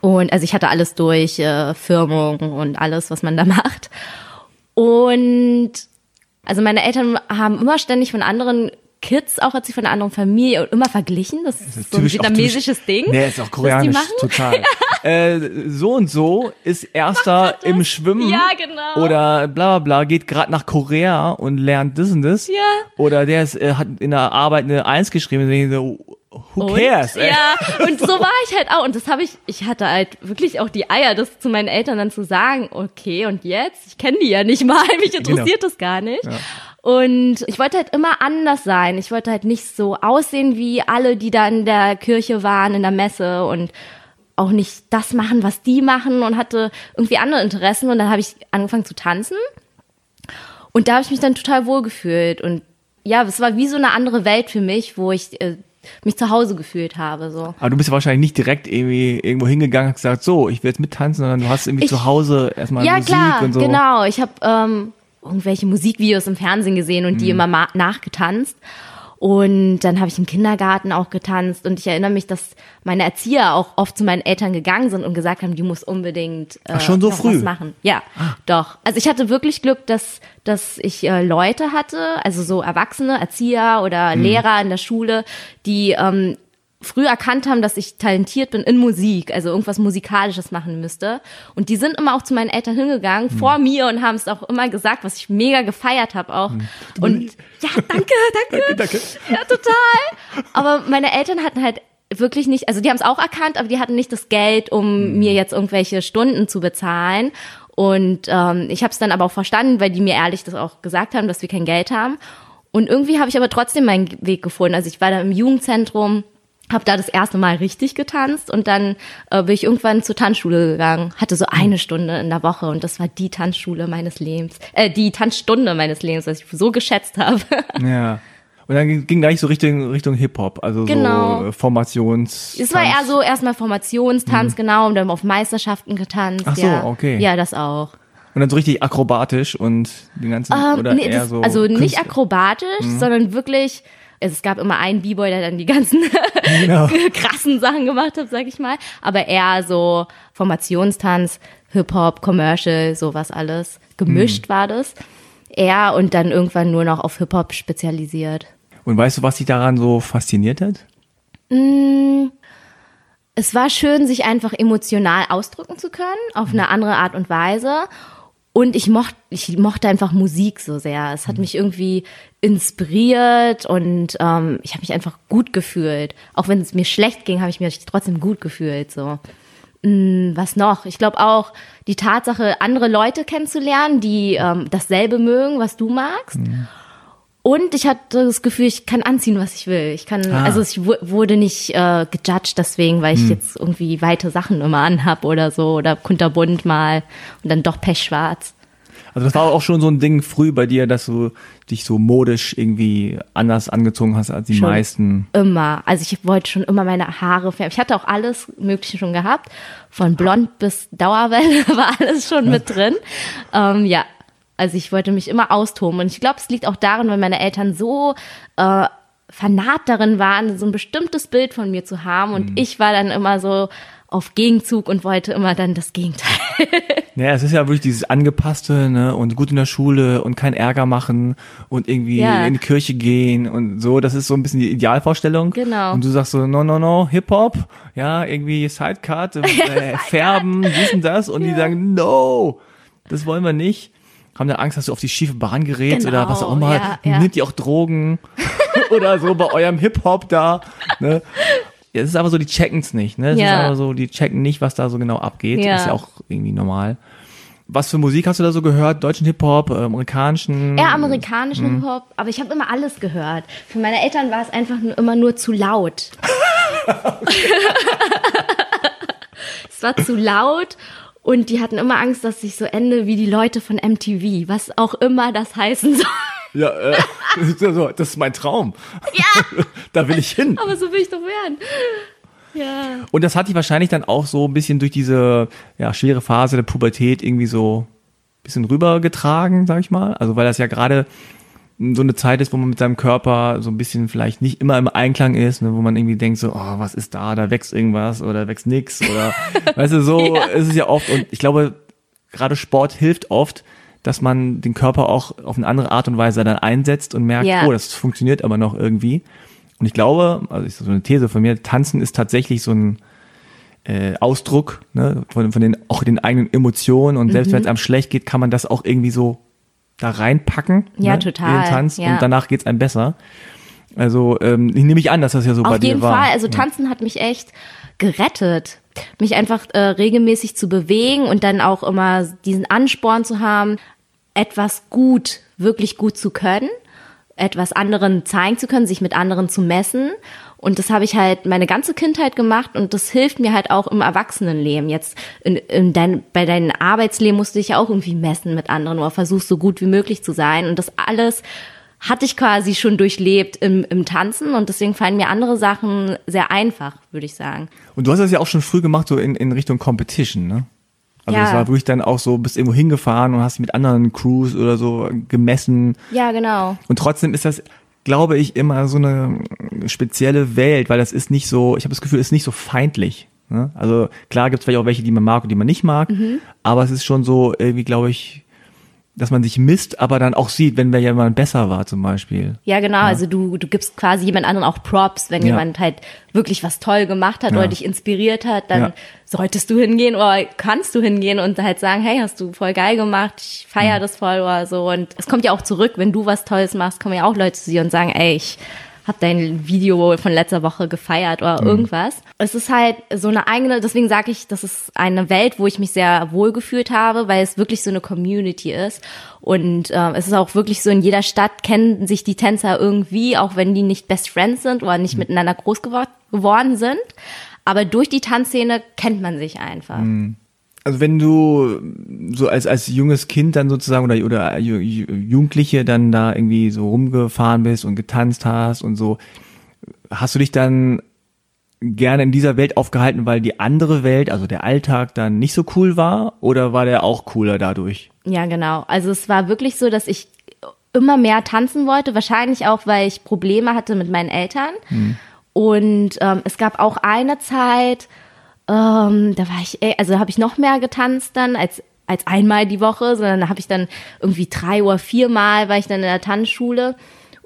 Und also ich hatte alles durch, äh, Firmung und alles, was man da macht. Und also meine Eltern haben immer ständig von anderen Kids, auch als sie von einer anderen Familie, immer verglichen. Das ist so ein Typisch- auch vietnamesisches Ding. Nee, ist auch das koreanisch, total. äh, so und so ist Erster im Schwimmen. Ja, genau. Oder bla bla bla, geht gerade nach Korea und lernt das und das. Ja. Oder der ist, äh, hat in der Arbeit eine Eins geschrieben. Und ich so, who Und? cares? ey? Ja, und so war ich halt auch. Und das habe ich, ich hatte halt wirklich auch die Eier, das zu meinen Eltern dann zu sagen, okay, und jetzt? Ich kenne die ja nicht mal, mich interessiert das gar nicht. Und ich wollte halt immer anders sein. Ich wollte halt nicht so aussehen wie alle, die da in der Kirche waren, in der Messe und auch nicht das machen, was die machen und hatte irgendwie andere Interessen. Und dann habe ich angefangen zu tanzen. Und da habe ich mich dann total wohl gefühlt. Und ja, es war wie so eine andere Welt für mich, wo ich äh, mich zu Hause gefühlt habe. So. Aber du bist ja wahrscheinlich nicht direkt irgendwie irgendwo hingegangen und gesagt, so, ich will jetzt mittanzen, sondern du hast irgendwie Ich- zu Hause erstmal ja, Musik klar, und so. genau. Ich habe ähm, irgendwelche Musikvideos im Fernsehen gesehen und die Mhm. immer nachgetanzt. Und dann habe ich im Kindergarten auch getanzt und ich erinnere mich, dass meine Erzieher auch oft zu meinen Eltern gegangen sind und gesagt haben, die muss unbedingt äh, Ach, schon so früh? Ah. was machen. Ja, doch. Also ich hatte wirklich Glück, dass dass ich äh, Leute hatte, also so Erwachsene, Erzieher oder Mhm. Lehrer in der Schule, die ähm, früh erkannt haben, dass ich talentiert bin in Musik, also irgendwas Musikalisches machen müsste. Und die sind immer auch zu meinen Eltern hingegangen, Hm. vor mir, und haben es auch immer gesagt, was ich mega gefeiert habe auch. Und ja, danke, danke. Hm. Danke. Ja, total. Aber meine Eltern hatten halt wirklich nicht, also die haben es auch erkannt, aber die hatten nicht das Geld, um Hm. mir jetzt irgendwelche Stunden zu bezahlen. Und ähm, ich habe es dann aber auch verstanden, weil die mir ehrlich das auch gesagt haben, dass wir kein Geld haben. Und irgendwie habe ich aber trotzdem meinen Weg gefunden. Also ich war da im Jugendzentrum, habe da das erste Mal richtig getanzt und dann äh, bin ich irgendwann zur Tanzschule gegangen. Hatte so eine Stunde in der Woche und das war die Tanzschule meines Lebens, äh, die Tanzstunde meines Lebens, was ich so geschätzt habe. Ja. Und dann ging- gleich so Richtung, Richtung Hip-Hop, also Genau. so äh, Formations. Es war eher so erstmal Formationstanz, genau, und dann auf Meisterschaften getanzt. Mhm. Ach so, ja. okay. Ja, das auch. Und dann so richtig akrobatisch und den ganzen, Ähm, oder nee, eher das, so. also nicht Künstler- akrobatisch, Mhm. sondern wirklich, es gab immer einen B-Boy, der dann die ganzen Genau. krassen Sachen gemacht hat, sag ich mal. Aber eher so Formationstanz, Hip-Hop, Commercial, sowas alles. Mhm. Gemischt war das. Er und dann irgendwann nur noch auf Hip-Hop spezialisiert. Und weißt du, was dich daran so fasziniert hat? es war schön, sich einfach emotional ausdrücken zu können, auf eine andere Art und Weise. Und ich mochte, ich mochte einfach Musik so sehr. Es hat mich irgendwie inspiriert und ähm, ich habe mich einfach gut gefühlt. Auch wenn es mir schlecht ging, habe ich mich trotzdem gut gefühlt. So. Mm, Was noch? Ich glaube auch die Tatsache, andere Leute kennenzulernen, die ähm, dasselbe mögen, was du magst. Und ich hatte das Gefühl, ich kann anziehen, was ich will. Ich kann, Ah. also ich wu- wurde nicht äh, gejudged deswegen, weil ich jetzt irgendwie weite Sachen immer anhab oder so oder kunterbunt mal und dann doch pechschwarz. Also das war auch schon so ein Ding früh bei dir, dass du dich so modisch irgendwie anders angezogen hast als die Schon. meisten. Immer. Also ich wollte schon immer meine Haare färben. Ich hatte auch alles Mögliche schon gehabt. Von blond bis Dauerwelle war alles schon mit drin. Ähm, ja. Also ich wollte mich immer austoben. Und ich glaube, es liegt auch daran, weil meine Eltern so äh, fanat darin waren, so ein bestimmtes Bild von mir zu haben. Und ich war dann immer so auf Gegenzug und wollte immer dann das Gegenteil. Ja, es ist ja wirklich dieses Angepasste, ne, und gut in der Schule und kein Ärger machen und irgendwie Ja. in die Kirche gehen und so. Das ist so ein bisschen die Idealvorstellung. Genau. Und du sagst so, no, no, no, Hip-Hop, ja, irgendwie Sidecut, äh, färben, dies und das. Und die sagen, no, das wollen wir nicht. Haben dann Angst, dass du auf die schiefe Bahn gerätst Genau, oder was auch immer. ja, ja. Nimmt ihr auch Drogen oder so bei eurem Hip-Hop da, ne? Ja, es ist aber so, die checken's nicht, ne? Es ist Ja. aber so, die checken nicht, was da so genau abgeht. Ja. Ist ja auch irgendwie normal. Was für Musik hast du da so gehört? Deutschen Hip-Hop, äh, amerikanischen? Eher amerikanischen Hip-Hop, aber ich habe immer alles gehört. Für meine Eltern war es einfach nur, immer nur zu laut. es war zu laut und die hatten immer Angst, dass ich so ende wie die Leute von MTV, was auch immer das heißen soll. Ja, äh, das ist mein Traum. Ja, Da will ich hin. aber so will ich doch werden. Ja. Und das hat dich wahrscheinlich dann auch so ein bisschen durch diese ja, schwere Phase der Pubertät irgendwie so ein bisschen rübergetragen, sag ich mal. Also weil das ja gerade so eine Zeit ist, wo man mit seinem Körper so ein bisschen vielleicht nicht immer im Einklang ist, ne, wo man irgendwie denkt so, oh, was ist da, da wächst irgendwas oder wächst nix oder weißt du, so Ja. ist es ja oft und ich glaube, gerade Sport hilft oft, dass man den Körper auch auf eine andere Art und Weise dann einsetzt und merkt, Ja. oh, das funktioniert aber noch irgendwie. Und ich glaube, also ist so eine These von mir, Tanzen ist tatsächlich so ein äh, Ausdruck ne, von, von den auch den eigenen Emotionen und selbst Mhm. wenn es einem schlecht geht, kann man das auch irgendwie so da reinpacken. Ja, ne, total, In den Tanz ja. und danach geht's einem besser. Also ähm, ich nehme ich an, dass das ja so bei Auf dir jeden war. Fall. Also Tanzen hat mich echt gerettet. Mich einfach äh, regelmäßig zu bewegen und dann auch immer diesen Ansporn zu haben. etwas gut, wirklich gut zu können, etwas anderen zeigen zu können, sich mit anderen zu messen. Und das habe ich halt meine ganze Kindheit gemacht und das hilft mir halt auch im Erwachsenenleben. Jetzt in, in dein, bei deinem Arbeitsleben musst du dich ja auch irgendwie messen mit anderen oder versuchst so gut wie möglich zu sein. Und das alles hatte ich quasi schon durchlebt im, im Tanzen und deswegen fallen mir andere Sachen sehr einfach, würde ich sagen. Und du hast das ja auch schon früh gemacht, so in, in Richtung Competition, ne? Also Ja. das war wirklich dann auch so, bist irgendwo hingefahren und hast mit anderen Crews oder so gemessen. Ja, genau. Und trotzdem ist das, glaube ich, immer so eine spezielle Welt, weil das ist nicht so, ich habe das Gefühl, es ist nicht so feindlich. Ne? Also klar gibt es vielleicht auch welche, die man mag und die man nicht mag, aber es ist schon so irgendwie, glaube ich, dass man sich misst, aber dann auch sieht, wenn wer jemand besser war zum Beispiel. Ja, genau. Also du, du gibst quasi jemand anderen auch Props, wenn Ja. jemand halt wirklich was toll gemacht hat Ja. oder dich inspiriert hat, dann Ja. solltest du hingehen oder kannst du hingehen und halt sagen, hey, hast du voll geil gemacht, ich feier das voll oder so. Und es kommt ja auch zurück, wenn du was Tolles machst, kommen ja auch Leute zu dir und sagen, ey, ich hab dein Video von letzter Woche gefeiert oder irgendwas. Es ist halt so eine eigene, deswegen sage ich, das ist eine Welt, wo ich mich sehr wohl gefühlt habe, weil es wirklich so eine Community ist. Und äh, es ist auch wirklich so, in jeder Stadt kennen sich die Tänzer irgendwie, auch wenn die nicht Best Friends sind oder nicht miteinander groß gewor geworden sind. Aber durch die Tanzszene kennt man sich einfach. Also wenn du so als als junges Kind dann sozusagen oder oder Ju- Ju- Jugendliche dann da irgendwie so rumgefahren bist und getanzt hast und so, hast du dich dann gerne in dieser Welt aufgehalten, weil die andere Welt, also der Alltag dann nicht so cool war oder war der auch cooler dadurch? Ja, genau. Also es war wirklich so, dass ich immer mehr tanzen wollte, wahrscheinlich auch, weil ich Probleme hatte mit meinen Eltern. Und ähm, es gab auch eine Zeit, ähm, da war ich, äh, also habe ich noch mehr getanzt dann als als einmal die Woche, sondern da habe ich dann irgendwie drei oder viermal war ich dann in der Tanzschule.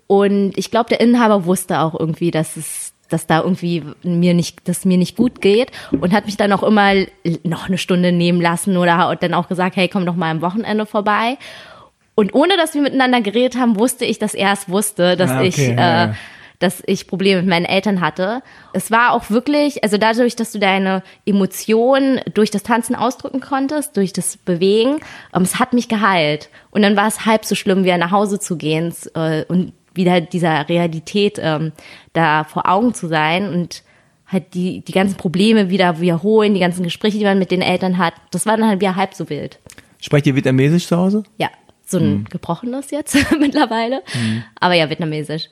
Und ich glaube, der Inhaber wusste auch irgendwie, dass es dass da irgendwie mir nicht, dass mir nicht gut geht und hat mich dann auch immer noch eine Stunde nehmen lassen oder hat dann auch gesagt, hey, komm doch mal am Wochenende vorbei. Und ohne dass wir miteinander geredet haben, wusste ich, dass er es wusste, dass Ah, okay, ich, ja, ja. Dass ich Probleme mit meinen Eltern hatte. Es war auch wirklich, also dadurch, dass du deine Emotionen durch das Tanzen ausdrücken konntest, durch das Bewegen, ähm, es hat mich geheilt. Und dann war es halb so schlimm, wieder nach Hause zu gehen äh, und wieder dieser Realität ähm, da vor Augen zu sein und halt die, die ganzen Probleme wieder wiederholen, die ganzen Gespräche, die man mit den Eltern hat. Das war dann halt wieder halb so wild. Sprecht ihr Vietnamesisch zu Hause? Ja, so ein Hm. gebrochenes jetzt mittlerweile. Aber ja, vietnamesisch.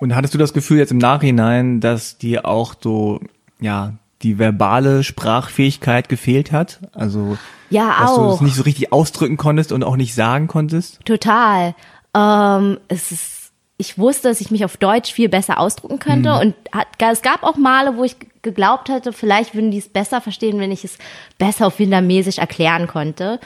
Und hattest du das Gefühl jetzt im Nachhinein, dass dir auch so, ja, die verbale Sprachfähigkeit gefehlt hat? Also, Ja, dass du es auch. nicht so richtig ausdrücken konntest und auch nicht sagen konntest? Total. Ähm, es ist, ich wusste, dass ich mich auf Deutsch viel besser ausdrücken könnte und hat, es gab auch Male, wo ich geglaubt hatte, vielleicht würden die es besser verstehen, wenn ich es besser auf Vietnamesisch erklären konnte.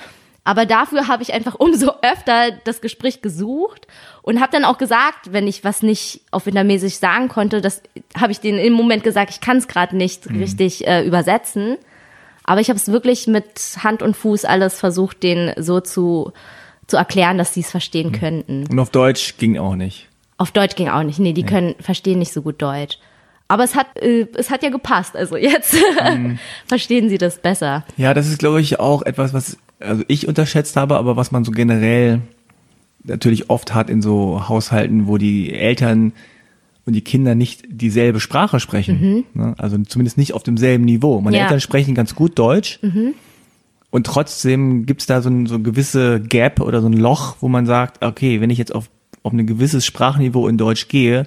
Aber dafür habe ich einfach umso öfter das Gespräch gesucht und habe dann auch gesagt, wenn ich was nicht auf Vietnamesisch sagen konnte, das habe ich denen im Moment gesagt, ich kann es gerade nicht richtig äh, übersetzen. Aber ich habe es wirklich mit Hand und Fuß alles versucht, denen so zu, zu erklären, dass sie es verstehen könnten. Und auf Deutsch ging auch nicht. Auf Deutsch ging auch nicht. Nee, die können verstehen nicht so gut Deutsch. Aber es hat, äh, es hat ja gepasst. Also jetzt verstehen sie das besser. Ja, das ist, glaube ich, auch etwas, was also ich unterschätzt habe, aber was man so generell natürlich oft hat in so Haushalten, wo die Eltern und die Kinder nicht dieselbe Sprache sprechen. Ne? Also zumindest nicht auf demselben Niveau. Meine Ja. Eltern sprechen ganz gut Deutsch. Und trotzdem gibt's da so ein so gewisse Gap oder so ein Loch, wo man sagt, okay, wenn ich jetzt auf, auf ein gewisses Sprachniveau in Deutsch gehe,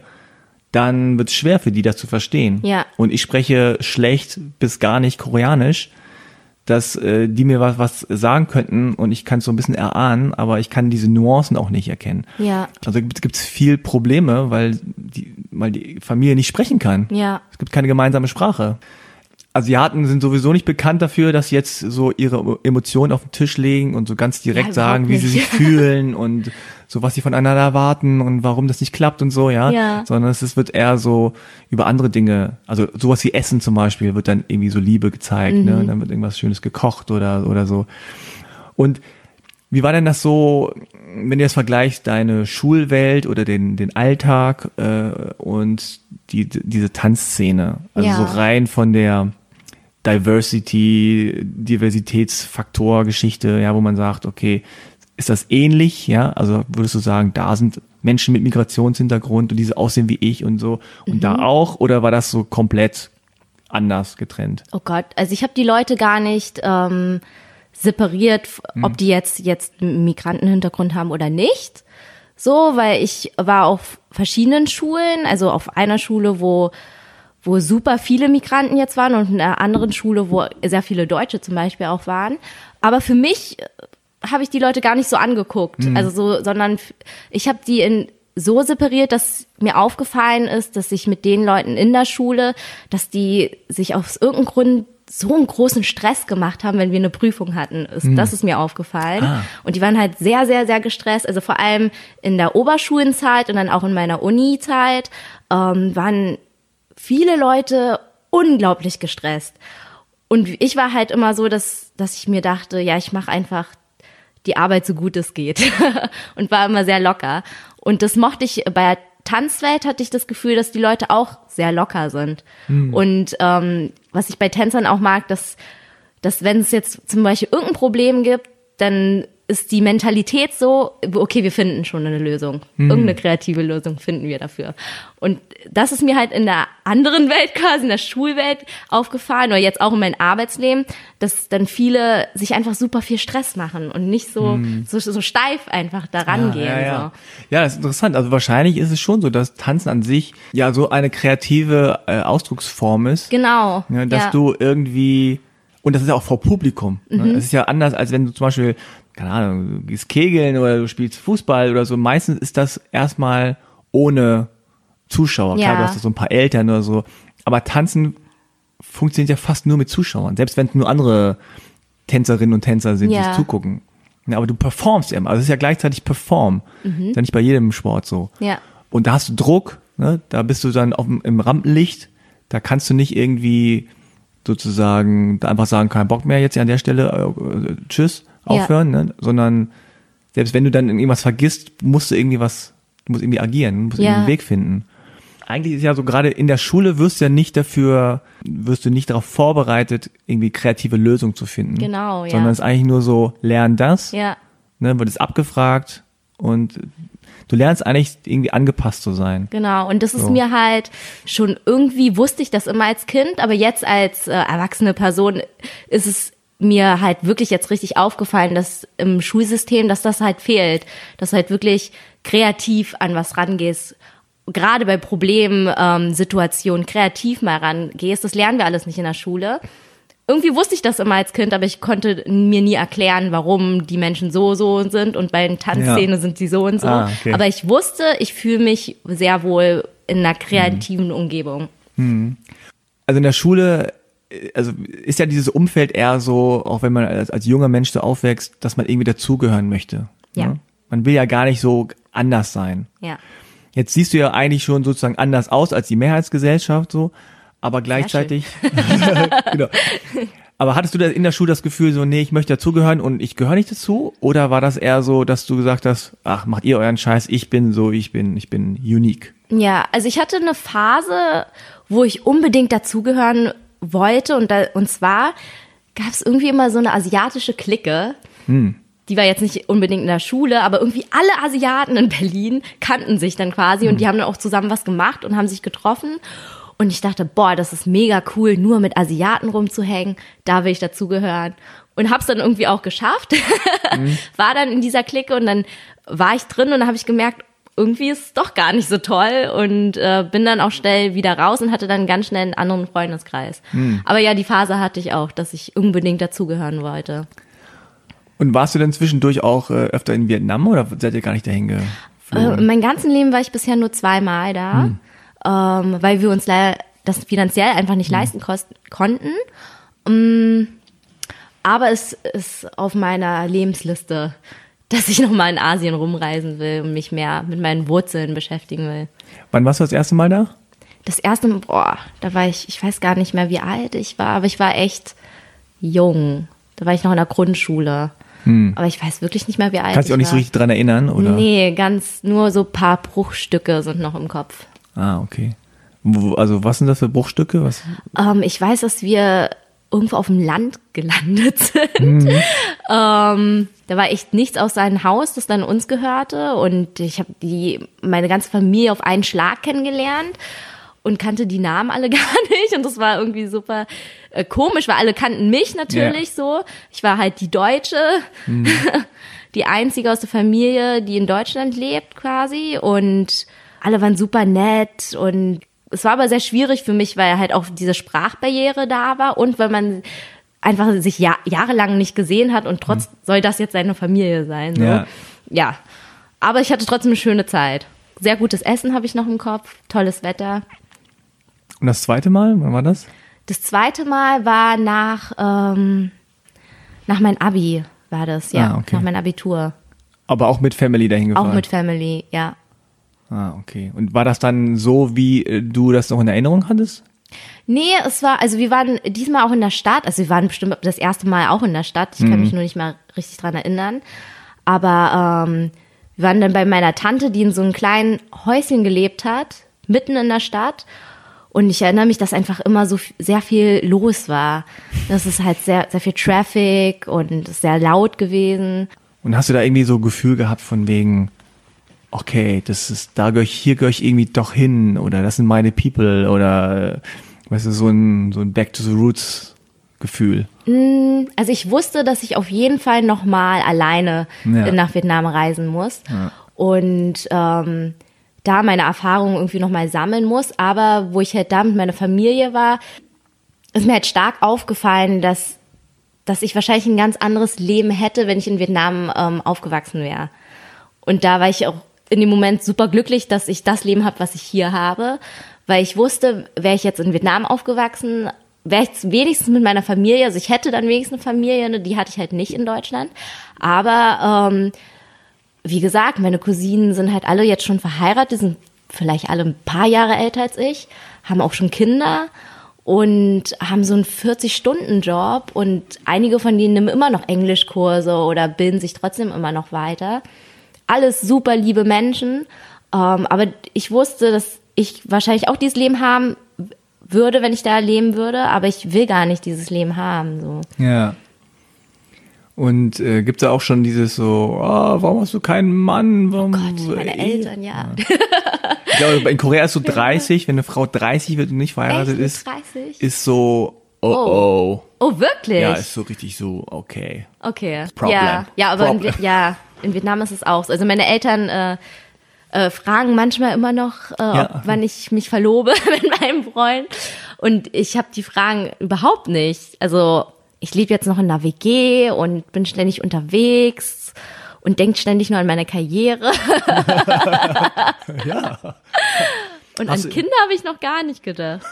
dann wird's schwer für die, das zu verstehen. Ja. Und ich spreche schlecht bis gar nicht Koreanisch, dass äh, die mir was, was sagen könnten und ich kann es so ein bisschen erahnen, aber ich kann diese Nuancen auch nicht erkennen. Ja. Also gibt es viel Probleme, weil die, weil die Familie nicht sprechen kann. Ja. Es gibt keine gemeinsame Sprache. Asiaten sind sowieso nicht bekannt dafür, dass sie jetzt so ihre Emotionen auf den Tisch legen und so ganz direkt Ja, sagen, wie sie sich fühlen und so was sie voneinander erwarten und warum das nicht klappt und so, ja. Ja. Sondern es wird eher so über andere Dinge, also sowas wie Essen zum Beispiel, wird dann irgendwie so Liebe gezeigt, ne? Mhm. Und dann wird irgendwas Schönes gekocht oder, oder so. Und wie war denn das so, wenn du jetzt vergleichst, deine Schulwelt oder den, den Alltag äh, und die, diese Tanzszene? Also Ja. so rein von der Diversity, Diversitätsfaktor, Geschichte, ja, wo man sagt, okay, ist das ähnlich, ja? Also würdest du sagen, da sind Menschen mit Migrationshintergrund und diese aussehen wie ich und so und Mhm. da auch? Oder war das so komplett anders getrennt? Oh Gott, also ich habe die Leute gar nicht ähm, separiert, f- ob die jetzt jetzt einen Migrantenhintergrund haben oder nicht. So, weil ich war auf verschiedenen Schulen, also auf einer Schule, wo wo super viele Migranten jetzt waren und in einer anderen Schule, wo sehr viele Deutsche zum Beispiel auch waren. Aber für mich äh, habe ich die Leute gar nicht so angeguckt, also so, sondern ich habe die in so separiert, dass mir aufgefallen ist, dass ich mit den Leuten in der Schule, dass die sich aus irgendeinem Grund so einen großen Stress gemacht haben, wenn wir eine Prüfung hatten. Ist, Das ist mir aufgefallen. Ah. Und die waren halt sehr, sehr, sehr gestresst. Also vor allem in der Oberschulenzeit und dann auch in meiner Uni-Zeit ähm, waren viele Leute unglaublich gestresst. Und ich war halt immer so, dass, dass ich mir dachte, ja, ich mache einfach die Arbeit so gut es geht und war immer sehr locker. Und das mochte ich bei der Tanzwelt hatte ich das Gefühl, dass die Leute auch sehr locker sind. Und ähm, was ich bei Tänzern auch mag, dass, dass wenn es jetzt zum Beispiel irgendein Problem gibt, dann ist die Mentalität so, okay, wir finden schon eine Lösung. Irgendeine kreative Lösung finden wir dafür. Und das ist mir halt in der anderen Welt quasi, in der Schulwelt aufgefallen oder jetzt auch in meinem Arbeitsleben, dass dann viele sich einfach super viel Stress machen und nicht so, so, so steif einfach daran gehen. Ja, ja. So. ja, das ist interessant. Also wahrscheinlich ist es schon so, dass Tanzen an sich ja so eine kreative äh, Ausdrucksform ist. Genau. Ja, dass ja. du irgendwie, und das ist ja auch vor Publikum. Mhm. Ne? Das ist ja anders, als wenn du zum Beispiel, keine Ahnung, du gehst kegeln oder du spielst Fußball oder so. Meistens ist das erstmal ohne Zuschauer. Klar, Ja. du hast so ein paar Eltern oder so. Aber Tanzen funktioniert ja fast nur mit Zuschauern. Selbst wenn es nur andere Tänzerinnen und Tänzer sind, die Ja. zugucken. Ja, aber du performst ja immer. Also es ist ja gleichzeitig Perform. Mhm. Ist ja nicht bei jedem Sport so. Ja. Und da hast du Druck, ne? da bist du dann auf, im Rampenlicht, da kannst du nicht irgendwie sozusagen einfach sagen, kein Bock mehr jetzt hier an der Stelle, äh, äh, tschüss, Ja. aufhören, ne? sondern selbst wenn du dann irgendwas vergisst, musst du irgendwie was, du musst irgendwie agieren, du musst Ja. irgendwie einen Weg finden. Eigentlich ist ja so gerade in der Schule wirst du ja nicht dafür, wirst du nicht darauf vorbereitet, irgendwie kreative Lösungen zu finden. Genau, ja. Sondern es ist eigentlich nur so, lern das, Ja. ne, wird es abgefragt und du lernst eigentlich irgendwie angepasst zu sein. Genau, und das ist So. mir halt schon irgendwie wusste ich das immer als Kind, aber jetzt als äh, erwachsene Person ist es mir halt wirklich jetzt richtig aufgefallen, dass im Schulsystem, dass das halt fehlt, dass du halt wirklich kreativ an was rangehst. Gerade bei Problemsituationen ähm, Situationen kreativ mal rangehst. Das lernen wir alles nicht in der Schule. Irgendwie wusste ich das immer als Kind, aber ich konnte mir nie erklären, warum die Menschen so, so sind und bei den Tanzszenen Ja. sind sie so und so. Ah, okay. Aber ich wusste, ich fühle mich sehr wohl in einer kreativen Umgebung. Also in der Schule, also ist ja dieses Umfeld eher so, auch wenn man als, als junger Mensch so aufwächst, dass man irgendwie dazugehören möchte. Ja. Ne? Man will ja gar nicht so anders sein. Ja. Jetzt siehst du ja eigentlich schon sozusagen anders aus als die Mehrheitsgesellschaft so, aber gleichzeitig. genau. Aber hattest du da in der Schule das Gefühl so, nee, ich möchte dazugehören und ich gehöre nicht dazu? Oder war das eher so, dass du gesagt hast, ach, macht ihr euren Scheiß, ich bin so, ich bin, ich bin unique. Ja, also ich hatte eine Phase, wo ich unbedingt dazugehören wollte und da, und zwar gab es irgendwie immer so eine asiatische Clique. Die war jetzt nicht unbedingt in der Schule, aber irgendwie alle Asiaten in Berlin kannten sich dann quasi und die haben dann auch zusammen was gemacht und haben sich getroffen. Und ich dachte, boah, das ist mega cool, nur mit Asiaten rumzuhängen. Da will ich dazugehören. Und hab's dann irgendwie auch geschafft. War dann in dieser Clique und dann war ich drin und dann habe ich gemerkt, irgendwie ist es doch gar nicht so toll und äh, bin dann auch schnell wieder raus und hatte dann ganz schnell einen anderen Freundeskreis. Aber ja, die Phase hatte ich auch, dass ich unbedingt dazugehören wollte. Und warst du denn zwischendurch auch äh, öfter in Vietnam oder seid ihr gar nicht dahin Äh, geflogen? in meinem ganzen Leben war ich bisher nur zweimal da, ähm, weil wir uns leider das finanziell einfach nicht leisten kost- konnten. Mm, aber es ist auf meiner Lebensliste, dass ich nochmal in Asien rumreisen will und mich mehr mit meinen Wurzeln beschäftigen will. Wann warst du das erste Mal da? Das erste Mal, boah, da war ich, ich weiß gar nicht mehr, wie alt ich war, aber ich war echt jung. Da war ich noch in der Grundschule. Aber ich weiß wirklich nicht mehr, wie alt Kannst ich dich auch nicht war. so richtig dran erinnern, oder? Nee, ganz nur so paar Bruchstücke sind noch im Kopf. Ah, okay. Also was sind das für Bruchstücke? Was? Ähm, ich weiß, dass wir irgendwo auf dem Land gelandet sind. Ähm, da war echt nichts aus seinem Haus, das dann uns gehörte. Und ich habe die meine ganze Familie auf einen Schlag kennengelernt und kannte die Namen alle gar nicht. Und das war irgendwie super äh, komisch, weil alle kannten mich natürlich ja. so. Ich war halt die Deutsche, mhm. die einzige aus der Familie, die in Deutschland lebt quasi. Und alle waren super nett und es war aber sehr schwierig für mich, weil halt auch diese Sprachbarriere da war und weil man einfach sich ja, jahrelang nicht gesehen hat und trotz mhm. soll das jetzt seine Familie sein. So. Ja. ja. Aber ich hatte trotzdem eine schöne Zeit. Sehr gutes Essen habe ich noch im Kopf, tolles Wetter. Und das zweite Mal, wann war das? Das zweite Mal war nach, ähm, nach mein Abi, war das, ja. Ah, okay. Nach mein Abitur. Aber auch mit Family dahin gefahren? Auch mit Family, ja. Ah, okay. Und war das dann so, wie äh, du das noch in Erinnerung hattest? Nee, es war, also wir waren diesmal auch in der Stadt, also wir waren bestimmt das erste Mal auch in der Stadt, ich mhm. kann mich nur nicht mal richtig dran erinnern. Aber ähm, wir waren dann bei meiner Tante, die in so einem kleinen Häuschen gelebt hat, mitten in der Stadt. Und ich erinnere mich, dass einfach immer so sehr viel los war. Das ist halt sehr, sehr viel Traffic und sehr laut gewesen. Und hast du da irgendwie so Gefühl gehabt von wegen, okay, das ist, da gehöre ich, hier gehöre ich irgendwie doch hin oder das sind meine People oder weißt du, so ein, so ein Back to the Roots Gefühl? Mm, also ich wusste, dass ich auf jeden Fall nochmal alleine ja. nach Vietnam reisen muss ja. und ähm, da meine Erfahrungen irgendwie nochmal sammeln muss. Aber wo ich halt da mit meiner Familie war, ist mir halt stark aufgefallen, dass, dass ich wahrscheinlich ein ganz anderes Leben hätte, wenn ich in Vietnam ähm, aufgewachsen wäre. Und da war ich auch in dem Moment super glücklich, dass ich das Leben habe, was ich hier habe, weil ich wusste, wäre ich jetzt in Vietnam aufgewachsen, wäre ich wenigstens mit meiner Familie, also ich hätte dann wenigstens eine Familie, ne, die hatte ich halt nicht in Deutschland, aber ähm, wie gesagt, meine Cousinen sind halt alle jetzt schon verheiratet, sind vielleicht alle ein paar Jahre älter als ich, haben auch schon Kinder und haben so einen 40-Stunden-Job und einige von denen nehmen immer noch Englischkurse oder bilden sich trotzdem immer noch weiter alles super liebe Menschen. Ähm, aber ich wusste, dass ich wahrscheinlich auch dieses Leben haben würde, wenn ich da leben würde, aber ich will gar nicht dieses Leben haben. So. Ja. Und äh, gibt es da auch schon dieses so, oh, warum hast du keinen Mann? Warum, oh Gott, meine Eltern, ja. ja. Ich glaube, in Korea ist so 30, wenn eine Frau 30 wird und nicht verheiratet ist, 30? ist so, oh oh. oh. Oh, wirklich? Ja, ist so richtig so, okay. Okay. Problem. Ja, ja aber Problem. In, ja, in Vietnam ist es auch so. Also meine Eltern äh, äh, fragen manchmal immer noch, äh, ja. ob, wann ich mich verlobe mit meinem Freund. Und ich habe die Fragen überhaupt nicht. Also ich lebe jetzt noch in einer WG und bin ständig unterwegs und denke ständig nur an meine Karriere. ja. Und Hast an Kinder habe ich noch gar nicht gedacht.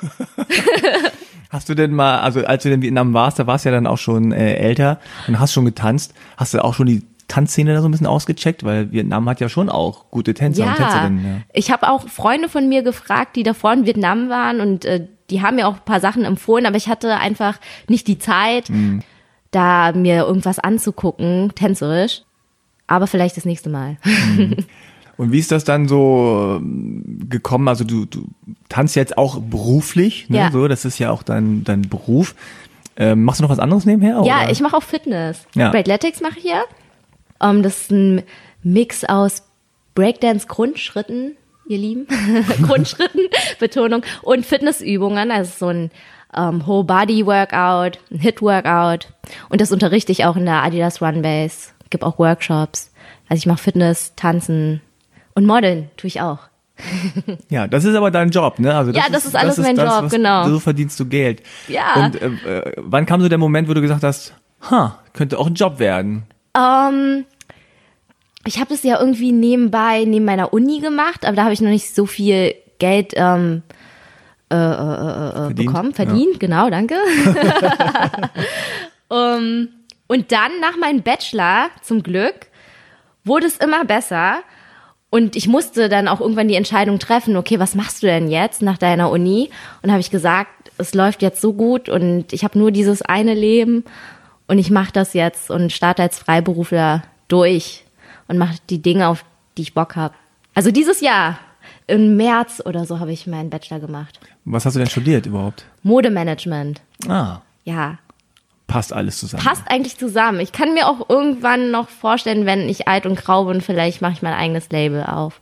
Hast du denn mal, also als du in Vietnam warst, da warst du ja dann auch schon äh, älter und hast schon getanzt. Hast du auch schon die Tanzszene da so ein bisschen ausgecheckt? Weil Vietnam hat ja schon auch gute Tänzer ja, und Tänzerinnen. Ja. Ich habe auch Freunde von mir gefragt, die davor in Vietnam waren und äh, die haben mir auch ein paar Sachen empfohlen, aber ich hatte einfach nicht die Zeit, mhm. da mir irgendwas anzugucken, tänzerisch. Aber vielleicht das nächste Mal. Mhm. Und wie ist das dann so ähm, gekommen? Also du, du tanzt jetzt auch beruflich, ne? Ja. So, das ist ja auch dein, dein Beruf. Ähm, machst du noch was anderes nebenher? Ja, oder? ich mache auch Fitness. Ja. Breakletics mache ich ja. Um, das ist ein Mix aus Breakdance-Grundschritten, ihr Lieben, Grundschritten, Betonung, und Fitnessübungen. Also so ein um, Whole-Body-Workout, ein Hit-Workout. Und das unterrichte ich auch in der Adidas Run Base. Gibt auch Workshops. Also ich mache Fitness, Tanzen und Modeln tue ich auch. ja, das ist aber dein Job, ne? Also das ja, das ist, ist alles das mein ist das, Job, genau. So verdienst du Geld. Ja. Und äh, äh, wann kam so der Moment, wo du gesagt hast, ha, könnte auch ein Job werden? Ähm, ich habe das ja irgendwie nebenbei, neben meiner Uni gemacht, aber da habe ich noch nicht so viel Geld ähm, äh, äh, äh, äh verdient. bekommen, verdient, ja. genau, danke. um, und dann nach meinem Bachelor, zum Glück, wurde es immer besser. Und ich musste dann auch irgendwann die Entscheidung treffen, okay, was machst du denn jetzt nach deiner Uni? Und habe ich gesagt, es läuft jetzt so gut und ich habe nur dieses eine Leben und ich mache das jetzt und starte als Freiberufler durch und mache die Dinge, auf die ich Bock habe. Also dieses Jahr, im März oder so, habe ich meinen Bachelor gemacht. Was hast du denn studiert überhaupt? Modemanagement. Ah. Ja. passt alles zusammen. Passt eigentlich zusammen. Ich kann mir auch irgendwann noch vorstellen, wenn ich alt und grau bin, vielleicht mache ich mein eigenes Label auf.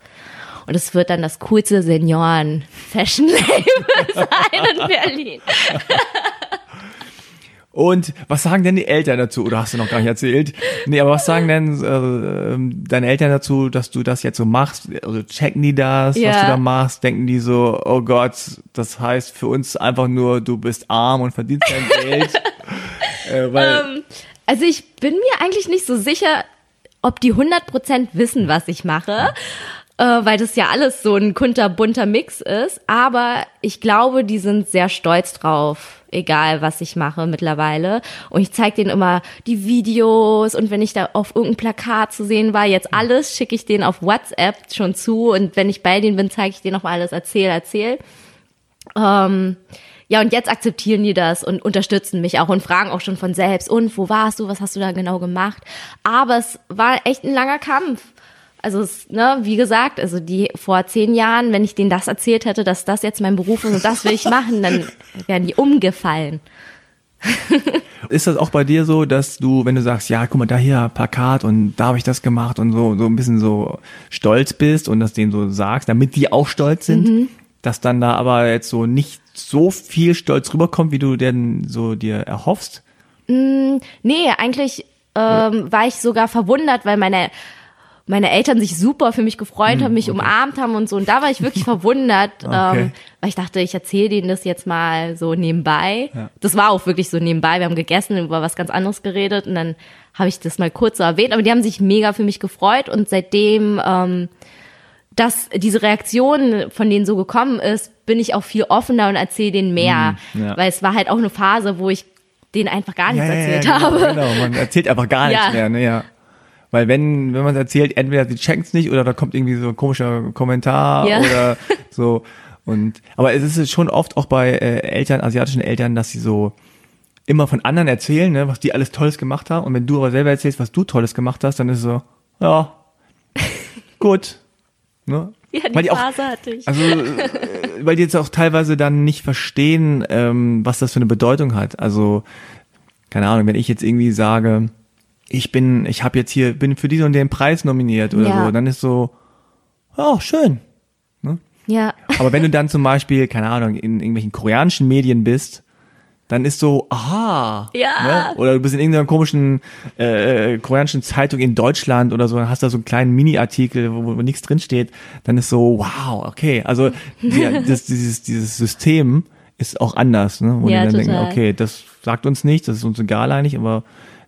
Und es wird dann das coolste Senioren-Fashion-Label sein in Berlin. Und was sagen denn die Eltern dazu? Oder hast du noch gar nicht erzählt? Nee, aber was sagen denn äh, ähm, deine Eltern dazu, dass du das jetzt so machst? Also checken die das, Ja. was du da machst? Denken die so, oh Gott, das heißt für uns einfach nur, du bist arm und verdienst kein Geld? äh, weil, Ähm, also ich bin mir eigentlich nicht so sicher, ob die 100% wissen, was ich mache, äh, weil das ja alles so ein kunterbunter Mix ist. Aber ich glaube, die sind sehr stolz drauf, egal was ich mache mittlerweile. Und ich zeige denen immer die Videos und wenn ich da auf irgendeinem Plakat zu sehen war, jetzt alles schicke ich denen auf WhatsApp schon zu und wenn ich bei denen bin, zeige ich denen nochmal alles, erzähl, erzähl. Ähm, ja, und jetzt akzeptieren die das und unterstützen mich auch und fragen auch schon von selbst, und wo warst du, was hast du da genau gemacht? Aber es war echt ein langer Kampf. Also, es, ne, wie gesagt, also die vor zehn Jahren, wenn ich denen das erzählt hätte, dass das jetzt mein Beruf ist und das will ich machen, dann wären die umgefallen. ist das auch bei dir so, dass du, wenn du sagst, ja, guck mal, da hier Plakat und da habe ich das gemacht und so, so ein bisschen so stolz bist und das denen so sagst, damit die auch stolz sind, Mhm. dass dann da aber jetzt so nicht so viel Stolz rüberkommt, wie du denn so dir erhoffst? Nee, eigentlich ähm, war ich sogar verwundert, weil meine meine Eltern sich super für mich gefreut haben, mich umarmt haben und so. Und da war ich wirklich verwundert, Okay. ähm, weil ich dachte, ich erzähle denen das jetzt mal so nebenbei. Ja. Das war auch wirklich so nebenbei. Wir haben gegessen, über was ganz anderes geredet und dann habe ich das mal kurz so erwähnt. Aber die haben sich mega für mich gefreut und seitdem ähm, dass diese Reaktion von denen so gekommen ist, bin ich auch viel offener und erzähle denen mehr. Mhm, ja. Weil es war halt auch eine Phase, wo ich denen einfach gar nichts erzählt genau, habe. Genau, man erzählt einfach gar nichts Ja. mehr, ne, ja. Weil wenn, wenn man es erzählt, entweder sie checkt's nicht oder da kommt irgendwie so ein komischer Kommentar Ja. oder so. Und, aber es ist schon oft auch bei äh, Eltern, asiatischen Eltern, dass sie so immer von anderen erzählen, ne, was die alles Tolles gemacht haben. Und wenn du aber selber erzählst, was du Tolles gemacht hast, dann ist es so, ja, gut. Ne? Ja, die, Weil die auch- Phase hatte ich. Also, äh, weil die jetzt auch teilweise dann nicht verstehen, ähm, was das für eine Bedeutung hat. Also, keine Ahnung, wenn ich jetzt irgendwie sage, ich bin, ich habe jetzt hier, bin für diesen und den Preis nominiert oder Ja. so, dann ist so, oh, schön. ja. Aber wenn du dann zum Beispiel, keine Ahnung, in irgendwelchen koreanischen Medien bist, dann ist so, aha. Ja. Ne? Oder du bist in irgendeiner komischen äh, koreanischen Zeitung in Deutschland oder so, dann hast du da so einen kleinen Mini-Artikel, wo, wo nichts drinsteht, dann ist so, wow, okay. Also die, das, dieses, dieses System ist auch anders, ne? Wo Ja, die dann denken, total. okay, das sagt uns nicht, das ist uns egal eigentlich, aber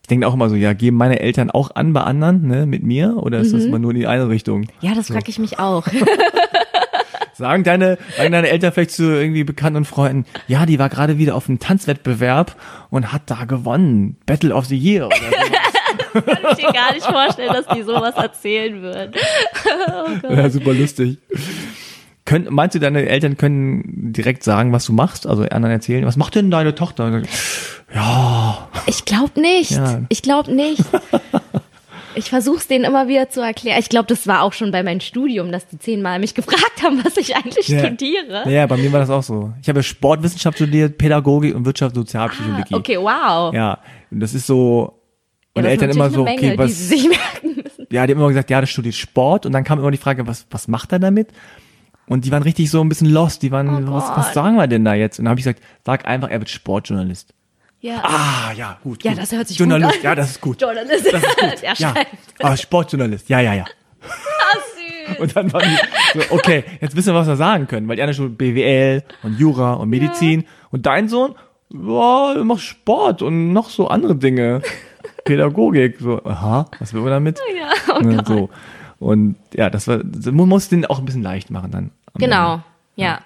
ich denke auch immer so, ja, geben meine Eltern auch an bei anderen, ne, mit mir, oder ist Mhm. das immer nur in die eine Richtung? Ja, das frage ich mich auch. Sagen deine, sagen deine Eltern vielleicht zu irgendwie Bekannten und Freunden, ja, die war gerade wieder auf einem Tanzwettbewerb und hat da gewonnen. Battle of the Year oder so. Kann ich mir gar nicht vorstellen, dass die sowas erzählen würden. ja, super lustig. Könnt, meinst du, deine Eltern können direkt sagen, was du machst? Also anderen erzählen, was macht denn deine Tochter? Ja, Ich glaube nicht. Ja. Ich glaube nicht. Ich versuche es denen immer wieder zu erklären. Ich glaube, das war auch schon bei meinem Studium, dass die zehnmal mich gefragt haben, was ich eigentlich Ja. studiere. ja, bei mir war das auch so. Ich habe Sportwissenschaft studiert, Pädagogik und Wirtschaftssozialpsychologie. Ah, okay, wow. Ja, und das ist so, und Ja, Eltern immer so, okay, Menge, die was, sie sich merken müssen. ja, die haben immer gesagt, ja, das studiert Sport und dann kam immer die Frage, was, was macht er damit? Und die waren richtig so ein bisschen lost, die waren, Oh was, was sagen wir denn da jetzt? Und dann habe ich gesagt, sag einfach, er wird Sportjournalist. Ja. Ah, ja, gut. Ja, gut. das hört sich Journalist, gut an. ja, das ist gut. Journalist. Das ist gut. er Ja, schreibt. ah, Sportjournalist, ja, ja, ja. Ah, süß. Und dann waren die so, okay, jetzt wissen wir, was wir sagen können, weil die anderen schon BWL und Jura und Medizin und dein Sohn, ja, er macht Sport und noch so andere Dinge. Pädagogik, so, aha, was will man damit? Ja, oh Gott. so. Und ja, das war, man muss den auch ein bisschen leicht machen dann. Genau, ja.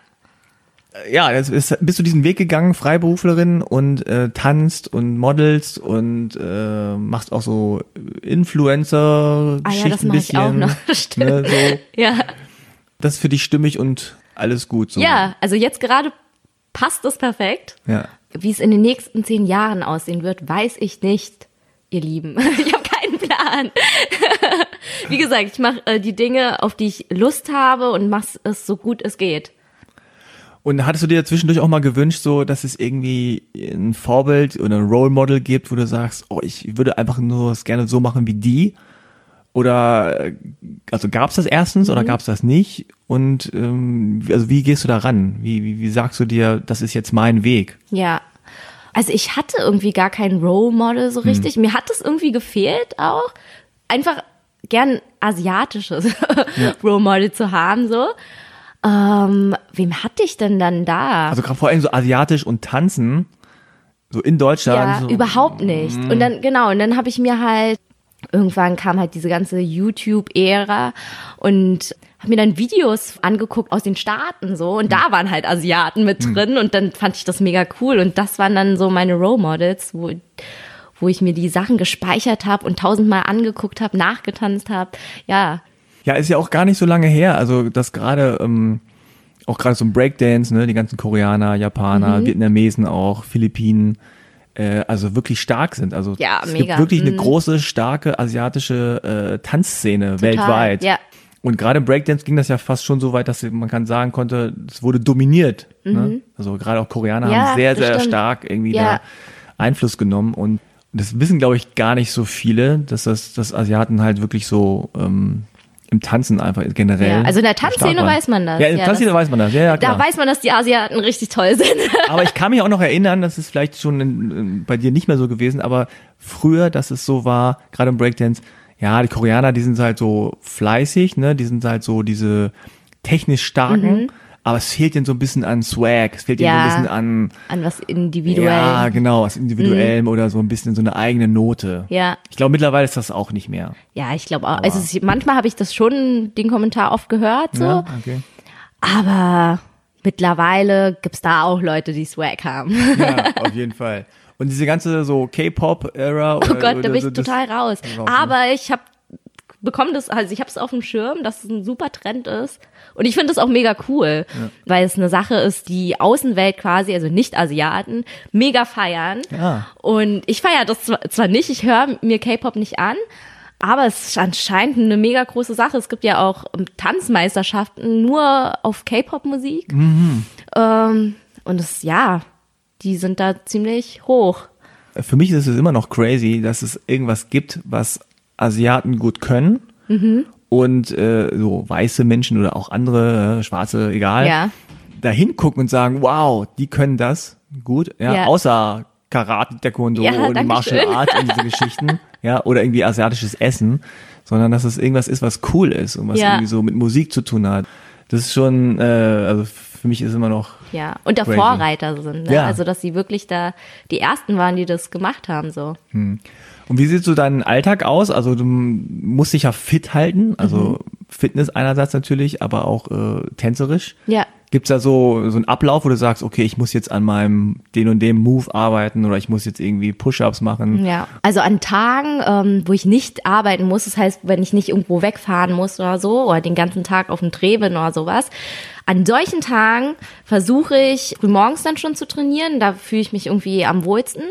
Ja, das ist, bist du diesen Weg gegangen, Freiberuflerin und äh, tanzt und modelst und äh, machst auch so Influencer Ah ja, das mache ich auch noch. Stimmt. Ne, so. Ja. Das ist für dich stimmig und alles gut so. ja, also jetzt gerade passt es perfekt. Ja. Wie es in den nächsten zehn Jahren aussehen wird, weiß ich nicht, ihr Lieben. Ich Plan. Wie gesagt, ich mache äh, die Dinge, auf die ich Lust habe und mache es so gut es geht. Und hattest du dir zwischendurch auch mal gewünscht, so, dass es irgendwie ein Vorbild oder ein Role Model gibt, wo du sagst, oh, ich würde einfach nur das gerne so machen wie die? Oder äh, also gab es das erstens oder gab es das nicht? Und ähm, also wie gehst du da ran? Wie, wie, wie sagst du dir, das ist jetzt mein Weg? Ja. Also ich hatte irgendwie gar kein Role Model so richtig. Mir hat es irgendwie gefehlt auch. Einfach gern asiatisches Ja. Role Model zu haben, so. Ähm, wem hatte ich denn dann da? Also gerade vor allem so asiatisch und tanzen, so in Deutschland. Ja, so, überhaupt nicht. Und dann, genau, und dann habe ich mir halt, irgendwann kam halt diese ganze YouTube-Ära und habe mir dann Videos angeguckt aus den Staaten so und da waren halt Asiaten mit drin und dann fand ich das mega cool und das waren dann so meine Role Models, wo, wo ich mir die Sachen gespeichert habe und tausendmal angeguckt habe, nachgetanzt habe. Ja, Ja, ist ja auch gar nicht so lange her. Also das gerade, ähm, auch gerade so ein Breakdance, ne, die ganzen Koreaner, Mhm. Japaner, Vietnamesen auch, Philippinen, äh, also wirklich stark sind. Also Ja, es mega. gibt wirklich eine Mhm. große, starke asiatische äh, Tanzszene Total, weltweit. ja. Und gerade im Breakdance ging das ja fast schon so weit, dass man kann sagen konnte, es wurde dominiert. Ne? Also gerade auch Koreaner Mhm. Ja, haben sehr, sehr stimmt. stark irgendwie Ja. da Einfluss genommen und das wissen, glaube ich, gar nicht so viele, dass das, dass Asiaten halt wirklich so ähm, im Tanzen einfach generell. Ja, also in der Tanzszene weiß man das. Ja, in der Ja, Tanzszene weiß man das. Ja, ja, klar. da weiß man, dass die Asiaten richtig toll sind. aber ich kann mich auch noch erinnern, das ist vielleicht schon in, in, bei dir nicht mehr so gewesen, aber früher, dass es so war, gerade im Breakdance, ja, die Koreaner, die sind halt so fleißig, ne, die sind halt so diese technisch starken, aber es fehlt ihnen so ein bisschen an Swag, es fehlt ihnen so Mhm. Ja. ein bisschen an, An was individuell. ja, genau, was Individuellem oder so ein bisschen so eine eigene Note. Ja. Ich glaube, mittlerweile ist das auch nicht mehr. Ja, ich glaube auch. Also es, manchmal habe ich das schon, den Kommentar oft gehört, so. Ja, okay. Aber mittlerweile gibt's da auch Leute, die Swag haben. Ja, auf jeden Fall. Und diese ganze so K-Pop-Ära. Oh Gott, da bin ich total raus. Aber ich habe bekomme das, also ich habe es auf dem Schirm, dass es ein super Trend ist. Und ich finde es auch mega cool, weil es eine Sache ist, die Außenwelt quasi, also nicht Asiaten, mega feiern. Ja. Und ich feiere das zwar, nicht, ich höre mir K-Pop nicht an, aber es ist anscheinend eine mega große Sache. Es gibt ja auch ähm, Tanzmeisterschaften nur auf K-Pop-Musik. Ähm, und es, ja, die sind da ziemlich hoch. Für mich ist es immer noch crazy, dass es irgendwas gibt, was Asiaten gut können Mhm. und äh, so weiße Menschen oder auch andere, äh, schwarze, egal, Ja. da hingucken und sagen, wow, die können das gut, ja, Ja. außer Karate, Taekwondo Ja, und Martial schön. Arts und diese Geschichten, ja, oder irgendwie asiatisches Essen, sondern dass es irgendwas ist, was cool ist und was Ja. irgendwie so mit Musik zu tun hat. Das ist schon, äh, also für mich ist immer noch Ja, und der Crazy. Vorreiter sind. Ne? Ja. Also, dass sie wirklich da die Ersten waren, die das gemacht haben. so. Und wie sieht so dein Alltag aus? Also du musst dich ja fit halten, also Mhm. Fitness einerseits natürlich, aber auch äh, tänzerisch. Ja. Gibt's da so so einen Ablauf, wo du sagst, okay, ich muss jetzt an meinem den und dem Move arbeiten oder ich muss jetzt irgendwie Push-ups machen? Ja, also an Tagen, ähm, wo ich nicht arbeiten muss, das heißt, wenn ich nicht irgendwo wegfahren muss oder so, oder den ganzen Tag auf dem Dreh bin oder sowas, an solchen Tagen versuche ich frühmorgens dann schon zu trainieren, da fühle ich mich irgendwie am wohlsten.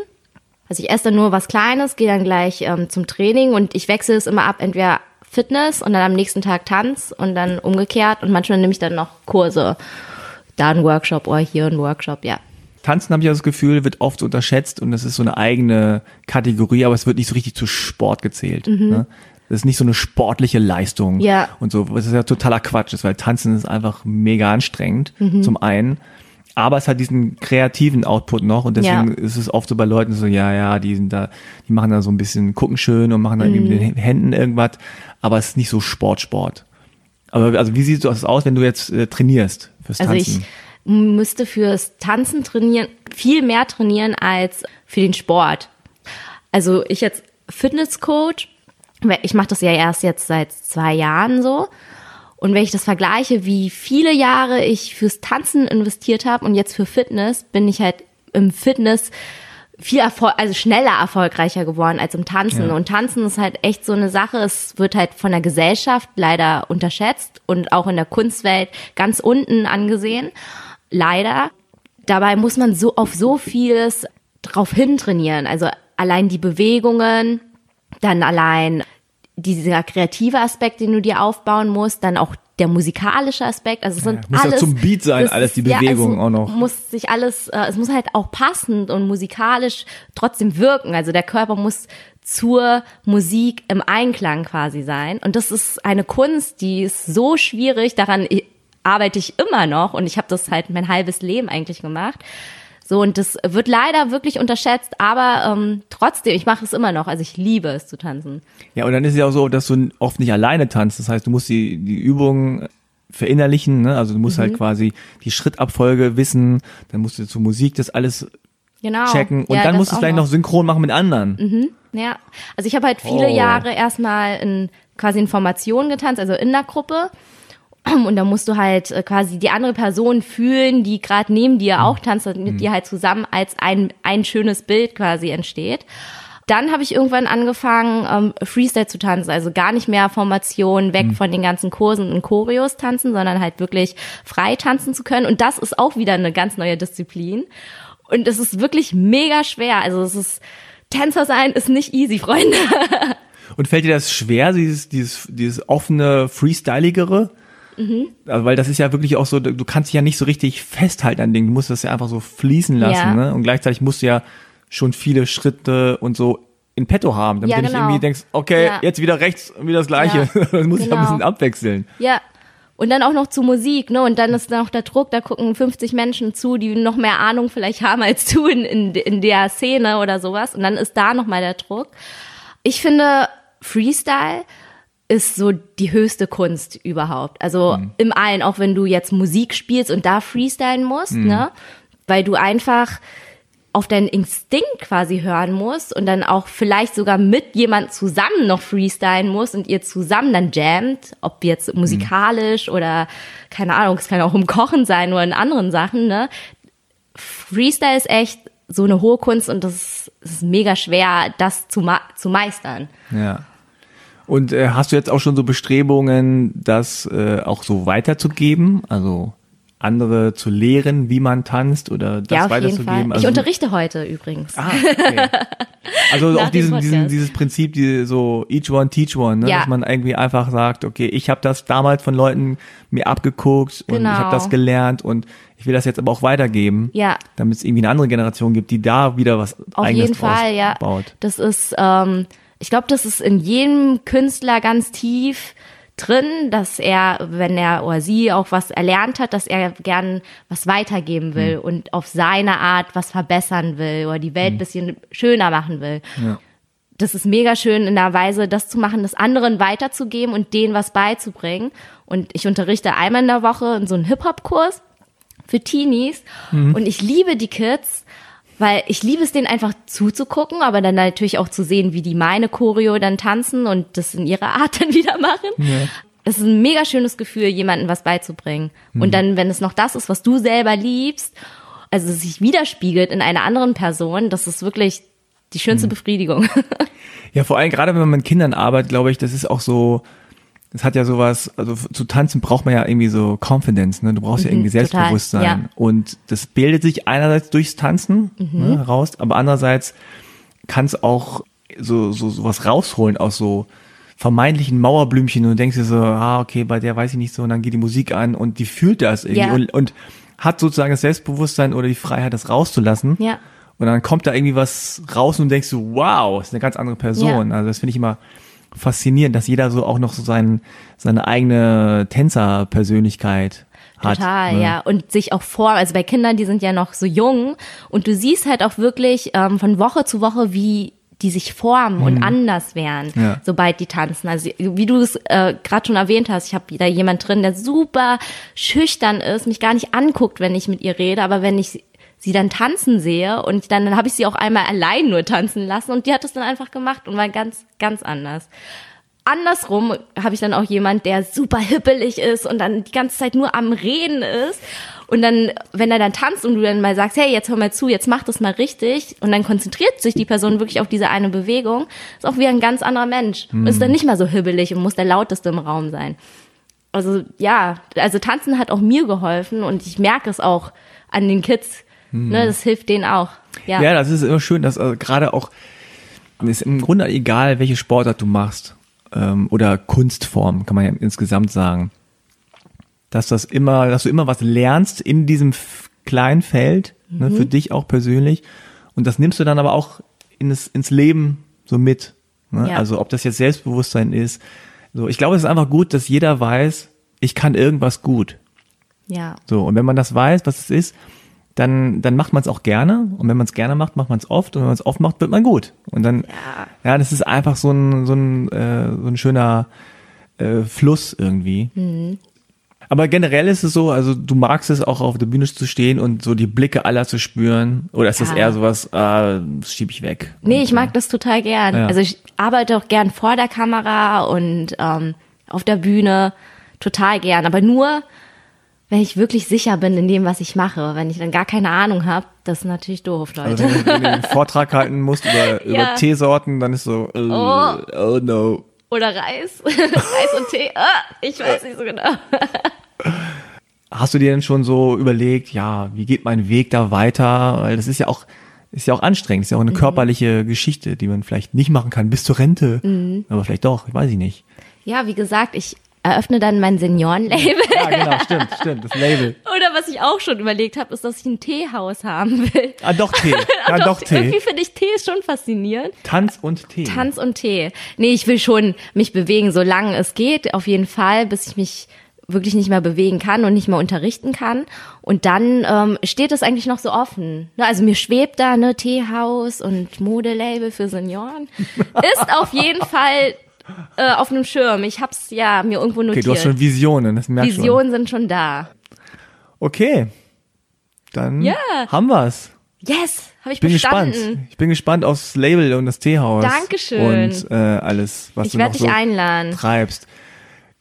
Also ich esse dann nur was Kleines, gehe dann gleich ähm, zum Training und ich wechsle es immer ab, entweder Fitness und dann am nächsten Tag Tanz und dann umgekehrt und manchmal nehme ich dann noch Kurse. Da ein Workshop oder hier ein Workshop, ja. Tanzen habe ich das Gefühl, wird oft unterschätzt und das ist so eine eigene Kategorie, aber es wird nicht so richtig zu Sport gezählt. Ne? Das ist nicht so eine sportliche Leistung Mhm. Ja. und so. Das ist ja totaler Quatsch, ist, weil Tanzen ist einfach mega anstrengend, Mhm. zum einen. Aber es hat diesen kreativen Output noch und deswegen Ja. ist es oft so bei Leuten so, ja, ja, die sind da, die machen da so ein bisschen, gucken schön und machen da irgendwie mit den Händen irgendwas, aber es ist nicht so Sport-Sport. Aber also wie sieht das aus, wenn du jetzt äh, trainierst fürs Also Tanzen? ich müsste fürs Tanzen trainieren, viel mehr trainieren als für den Sport. Also ich jetzt Fitnesscoach, ich mache das ja erst jetzt seit zwei Jahren so. Und wenn ich das vergleiche, wie viele Jahre ich fürs Tanzen investiert habe und jetzt für Fitness, bin ich halt im Fitness viel Erfolg, also schneller erfolgreicher geworden als im Tanzen. Ja. Und Tanzen ist halt echt so eine Sache. Es wird halt von der Gesellschaft leider unterschätzt und auch in der Kunstwelt ganz unten angesehen. Leider. Dabei muss man so auf so vieles drauf hin trainieren. Also allein die Bewegungen, dann allein dieser kreative Aspekt, den du dir aufbauen musst, dann auch der musikalische Aspekt, also es sind ja, muss alles ja zum Beat sein, das alles die ist- ja, Bewegung es auch noch. Muss sich alles, äh, es muss halt auch passend und musikalisch trotzdem wirken. Also der Körper muss zur Musik im Einklang quasi sein. Und das ist eine Kunst, die ist so schwierig. Daran arbeite ich immer noch und ich habe das halt mein halbes Leben eigentlich gemacht. So, und das wird leider wirklich unterschätzt, aber ähm, trotzdem, ich mache es immer noch. Also ich liebe es zu tanzen. Ja, und dann ist es ja auch so, dass du oft nicht alleine tanzt. Das heißt, du musst die, die Übungen verinnerlichen, ne? Also du musst Mhm. halt quasi die Schrittabfolge wissen, dann musst du zur Musik das alles Genau. checken und Ja, dann musst du es vielleicht noch synchron machen mit anderen. Ja, also ich habe halt viele Oh. Jahre erstmal in quasi in Formationen getanzt, also in der Gruppe. Und da musst du halt äh, quasi die andere Person fühlen, die gerade neben dir auch tanzt und mit dir halt zusammen als ein, ein schönes Bild quasi entsteht. Dann habe ich irgendwann angefangen, ähm, Freestyle zu tanzen, also gar nicht mehr Formation, weg von den ganzen Kursen und Choreos tanzen, sondern halt wirklich frei tanzen zu können. Und das ist auch wieder eine ganz neue Disziplin. Und es ist wirklich mega schwer. Also es ist, Tänzer sein ist nicht easy, Freunde. Und fällt dir das schwer, dieses, dieses, dieses offene, freestyligere? Mhm. Also, weil das ist ja wirklich auch so, du kannst dich ja nicht so richtig festhalten an Dingen. Du musst das ja einfach so fließen lassen, Ja. ne? Und gleichzeitig musst du ja schon viele Schritte und so in petto haben, damit Ja, du nicht genau. irgendwie denkst, okay, Ja. jetzt wieder rechts und wieder das Gleiche. Ja, das muss ich ja ein genau. bisschen abwechseln. Ja. Und dann auch noch zu Musik, ne? Und dann ist noch der Druck, da gucken 50 Menschen zu, die noch mehr Ahnung vielleicht haben als du in, in, in der Szene oder sowas. Und dann ist da nochmal der Druck. Ich finde, Freestyle ist so die höchste Kunst überhaupt. Also im allen, auch wenn du jetzt Musik spielst und da freestylen musst, ne? Weil du einfach auf deinen Instinkt quasi hören musst und dann auch vielleicht sogar mit jemand zusammen noch freestylen musst und ihr zusammen dann jammt, ob jetzt musikalisch oder keine Ahnung, es kann auch im Kochen sein oder in anderen Sachen, ne? Freestyle ist echt so eine hohe Kunst und das ist, es ist mega schwer, das zu, ma zu meistern. Ja. Und äh, hast du jetzt auch schon so Bestrebungen, das äh, auch so weiterzugeben? Also andere zu lehren, wie man tanzt oder das ja, auf jeden weiterzugeben? Fall. Also, ich unterrichte heute übrigens. Ah, okay. Also auch diesen, diesen, dieses Prinzip, die, so each one teach one, ne? Ja. dass man irgendwie einfach sagt, okay, ich habe das damals von Leuten mir abgeguckt und Genau. ich habe das gelernt und ich will das jetzt aber auch weitergeben, Ja. damit es irgendwie eine andere Generation gibt, die da wieder was Auf eigenes jeden Fall, ja. baut. Das ist, ähm, ich glaube, das ist in jedem Künstler ganz tief drin, dass er, wenn er oder sie auch was erlernt hat, dass er gern was weitergeben will Hm. und auf seine Art was verbessern will oder die Welt ein bisschen schöner machen will. Ja. Das ist mega schön in der Weise, das zu machen, das anderen weiterzugeben und denen was beizubringen. Und ich unterrichte einmal in der Woche in so einem Hip-Hop-Kurs für Teenies. Und ich liebe die Kids, weil ich liebe es, denen einfach zuzugucken, aber dann natürlich auch zu sehen, wie die meine Choreo dann tanzen und das in ihrer Art dann wieder machen. Es ist ein mega schönes Gefühl, jemandem was beizubringen. Und dann, wenn es noch das ist, was du selber liebst, also es sich widerspiegelt in einer anderen Person, das ist wirklich die schönste Befriedigung. Ja, vor allem gerade wenn man mit Kindern arbeitet, glaube ich, das ist auch so, das hat ja sowas, also zu tanzen braucht man ja irgendwie so Confidence, ne? Du brauchst ja irgendwie total, Selbstbewusstsein. ja. Und das bildet sich einerseits durchs Tanzen ne, heraus, aber andererseits kann es auch so, so sowas rausholen aus so vermeintlichen Mauerblümchen und du denkst dir so, ah, okay, bei der weiß ich nicht so, und dann geht die Musik an und die fühlt das irgendwie Ja. und, und hat sozusagen das Selbstbewusstsein oder die Freiheit, das rauszulassen. Ja. Und dann kommt da irgendwie was raus und du denkst so, wow, ist eine ganz andere Person. Ja. Also das finde ich immer faszinierend, dass jeder so auch noch so sein, seine eigene Tänzerpersönlichkeit hat. Total, ne? ja. Und sich auch vor, also bei Kindern, die sind ja noch so jung und du siehst halt auch wirklich ähm, von Woche zu Woche, wie die sich formen und anders werden, Mhm. Ja. sobald die tanzen. Also wie du es äh, gerade schon erwähnt hast, ich habe da jemand drin, der super schüchtern ist, mich gar nicht anguckt, wenn ich mit ihr rede, aber wenn ich sie dann tanzen sehe und dann, dann habe ich sie auch einmal allein nur tanzen lassen und die hat es dann einfach gemacht und war ganz, ganz anders. Andersrum habe ich dann auch jemand, der super hippelig ist und dann die ganze Zeit nur am Reden ist. Und dann, wenn er dann tanzt und du dann mal sagst, hey, jetzt hör mal zu, jetzt mach das mal richtig. Und dann konzentriert sich die Person wirklich auf diese eine Bewegung. Ist auch wie ein ganz anderer Mensch. Und ist dann nicht mal so hibbelig und muss der lauteste im Raum sein. Also ja, also tanzen hat auch mir geholfen und ich merke es auch an den Kids. Ne, das hilft denen auch. Ja. Ja, das ist immer schön, dass also gerade auch, ist im Grunde egal, welche Sportart du machst ähm, oder Kunstform, kann man ja insgesamt sagen. dass das immer, dass du immer was lernst in diesem kleinen Feld, ne, für dich auch persönlich. Und das nimmst du dann aber auch ins, ins Leben so mit. Ne? Ja. Also ob das jetzt Selbstbewusstsein ist. So, ich glaube, es ist einfach gut, dass jeder weiß, ich kann irgendwas gut. Ja. So, und wenn man das weiß, was es ist, dann, dann macht man es auch gerne. Und wenn man es gerne macht, macht man es oft. Und wenn man es oft macht, wird man gut. Und dann, ja, das ist einfach so ein, so ein, äh, so ein schöner äh, Fluss irgendwie. Aber generell ist es so, also du magst es auch auf der Bühne zu stehen und so die Blicke aller zu spüren. Oder ist das Ja. eher sowas, ah, das schieb ich weg? Nee, ich mag das total gern. Ja. Also ich arbeite auch gern vor der Kamera und ähm, auf der Bühne total gern. Aber nur, wenn ich wirklich sicher bin in dem, was ich mache. Wenn ich dann gar keine Ahnung habe, das ist natürlich doof, Leute. Also wenn, du- wenn du einen Vortrag halten musst über, über Ja. Teesorten, dann ist so, äh, Oh. oh no. Oder Reis. Reis und Tee. Ah, ich weiß nicht so genau. Hast du dir denn schon so überlegt, ja, wie geht mein Weg da weiter? Weil das ist ja auch, ist ja auch anstrengend, ist ja auch Mhm. eine körperliche Geschichte, die man vielleicht nicht machen kann bis zur Rente. Mhm. Aber vielleicht doch, weiß ich nicht. Ja, wie gesagt, ich eröffne dann mein Seniorenlabel. Ja, genau, stimmt, stimmt, das Label. Oder was ich auch schon überlegt habe, ist, dass ich ein Teehaus haben will. Ah, doch Tee. Ja, doch Tee. Irgendwie finde ich Tee ist schon faszinierend. Tanz und Tee. Tanz und Tee. Nee, ich will schon mich bewegen, solange es geht, auf jeden Fall, bis ich mich wirklich nicht mehr bewegen kann und nicht mehr unterrichten kann. Und dann ähm, steht es eigentlich noch so offen. Ne, Also mir schwebt da ne Teehaus und Modelabel für Senioren. Ist auf jeden Fall äh, auf einem Schirm. Ich hab's ja mir irgendwo Okay, notiert. du hast schon Visionen, das merkst du. Visionen sind schon da. Okay. Dann Ja. haben wir's. Yes, habe ich Ich bin bestanden. gespannt. Ich bin gespannt aufs Label und das Teehaus. Dankeschön. Und äh, alles, was Ich du noch dich so einladen. treibst.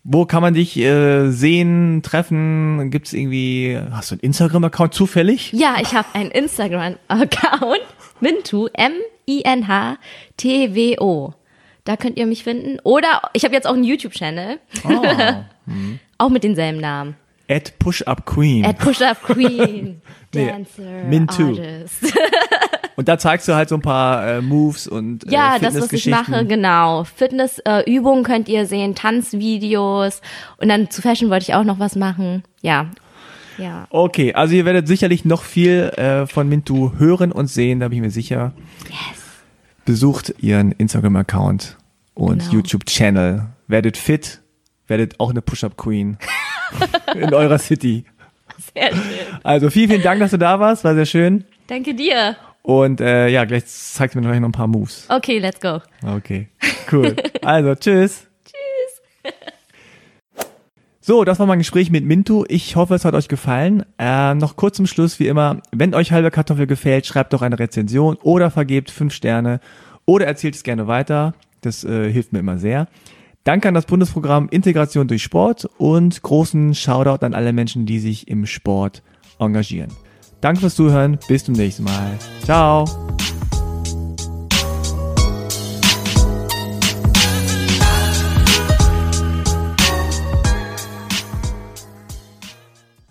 Wo kann man dich äh, sehen, treffen? Gibt's irgendwie, hast du einen Instagram-Account zufällig? Ja, ich habe einen Instagram-Account, Mintu, M-I-N-H-T-W-O. Da könnt ihr mich finden. Oder ich habe jetzt auch einen YouTube-Channel, Oh. auch mit denselben Namen. At Push-Up Queen. At Push Up Queen, Nee, Dancer, Mintu. Artist. und da zeigst du halt so ein paar äh, Moves und äh, Ja, das, was ich mache, genau. Fitnessübungen äh, könnt ihr sehen, Tanzvideos. Und dann zu Fashion wollte ich auch noch was machen. Ja, ja. Okay, also ihr werdet sicherlich noch viel äh, von Mintu hören und sehen, da bin ich mir sicher. Yes. Besucht ihren Instagram-Account und Genau. YouTube-Channel. Werdet fit, werdet auch eine Push-Up-Queen in eurer City. Sehr schön. Also vielen, vielen Dank, dass du da warst, war sehr schön. Danke dir. Und äh, ja, gleich zeigst du mir noch ein paar Moves. Okay, let's go. Okay, cool. Also, tschüss. Tschüss. So, das war mein Gespräch mit Mintu. Ich hoffe, es hat euch gefallen. Äh, noch kurz zum Schluss, wie immer, wenn euch halbe Kartoffel gefällt, schreibt doch eine Rezension oder vergebt fünf Sterne oder erzählt es gerne weiter. Das äh, hilft mir immer sehr. Danke an das Bundesprogramm Integration durch Sport und großen Shoutout an alle Menschen, die sich im Sport engagieren. Danke fürs Zuhören. Bis zum nächsten Mal. Ciao.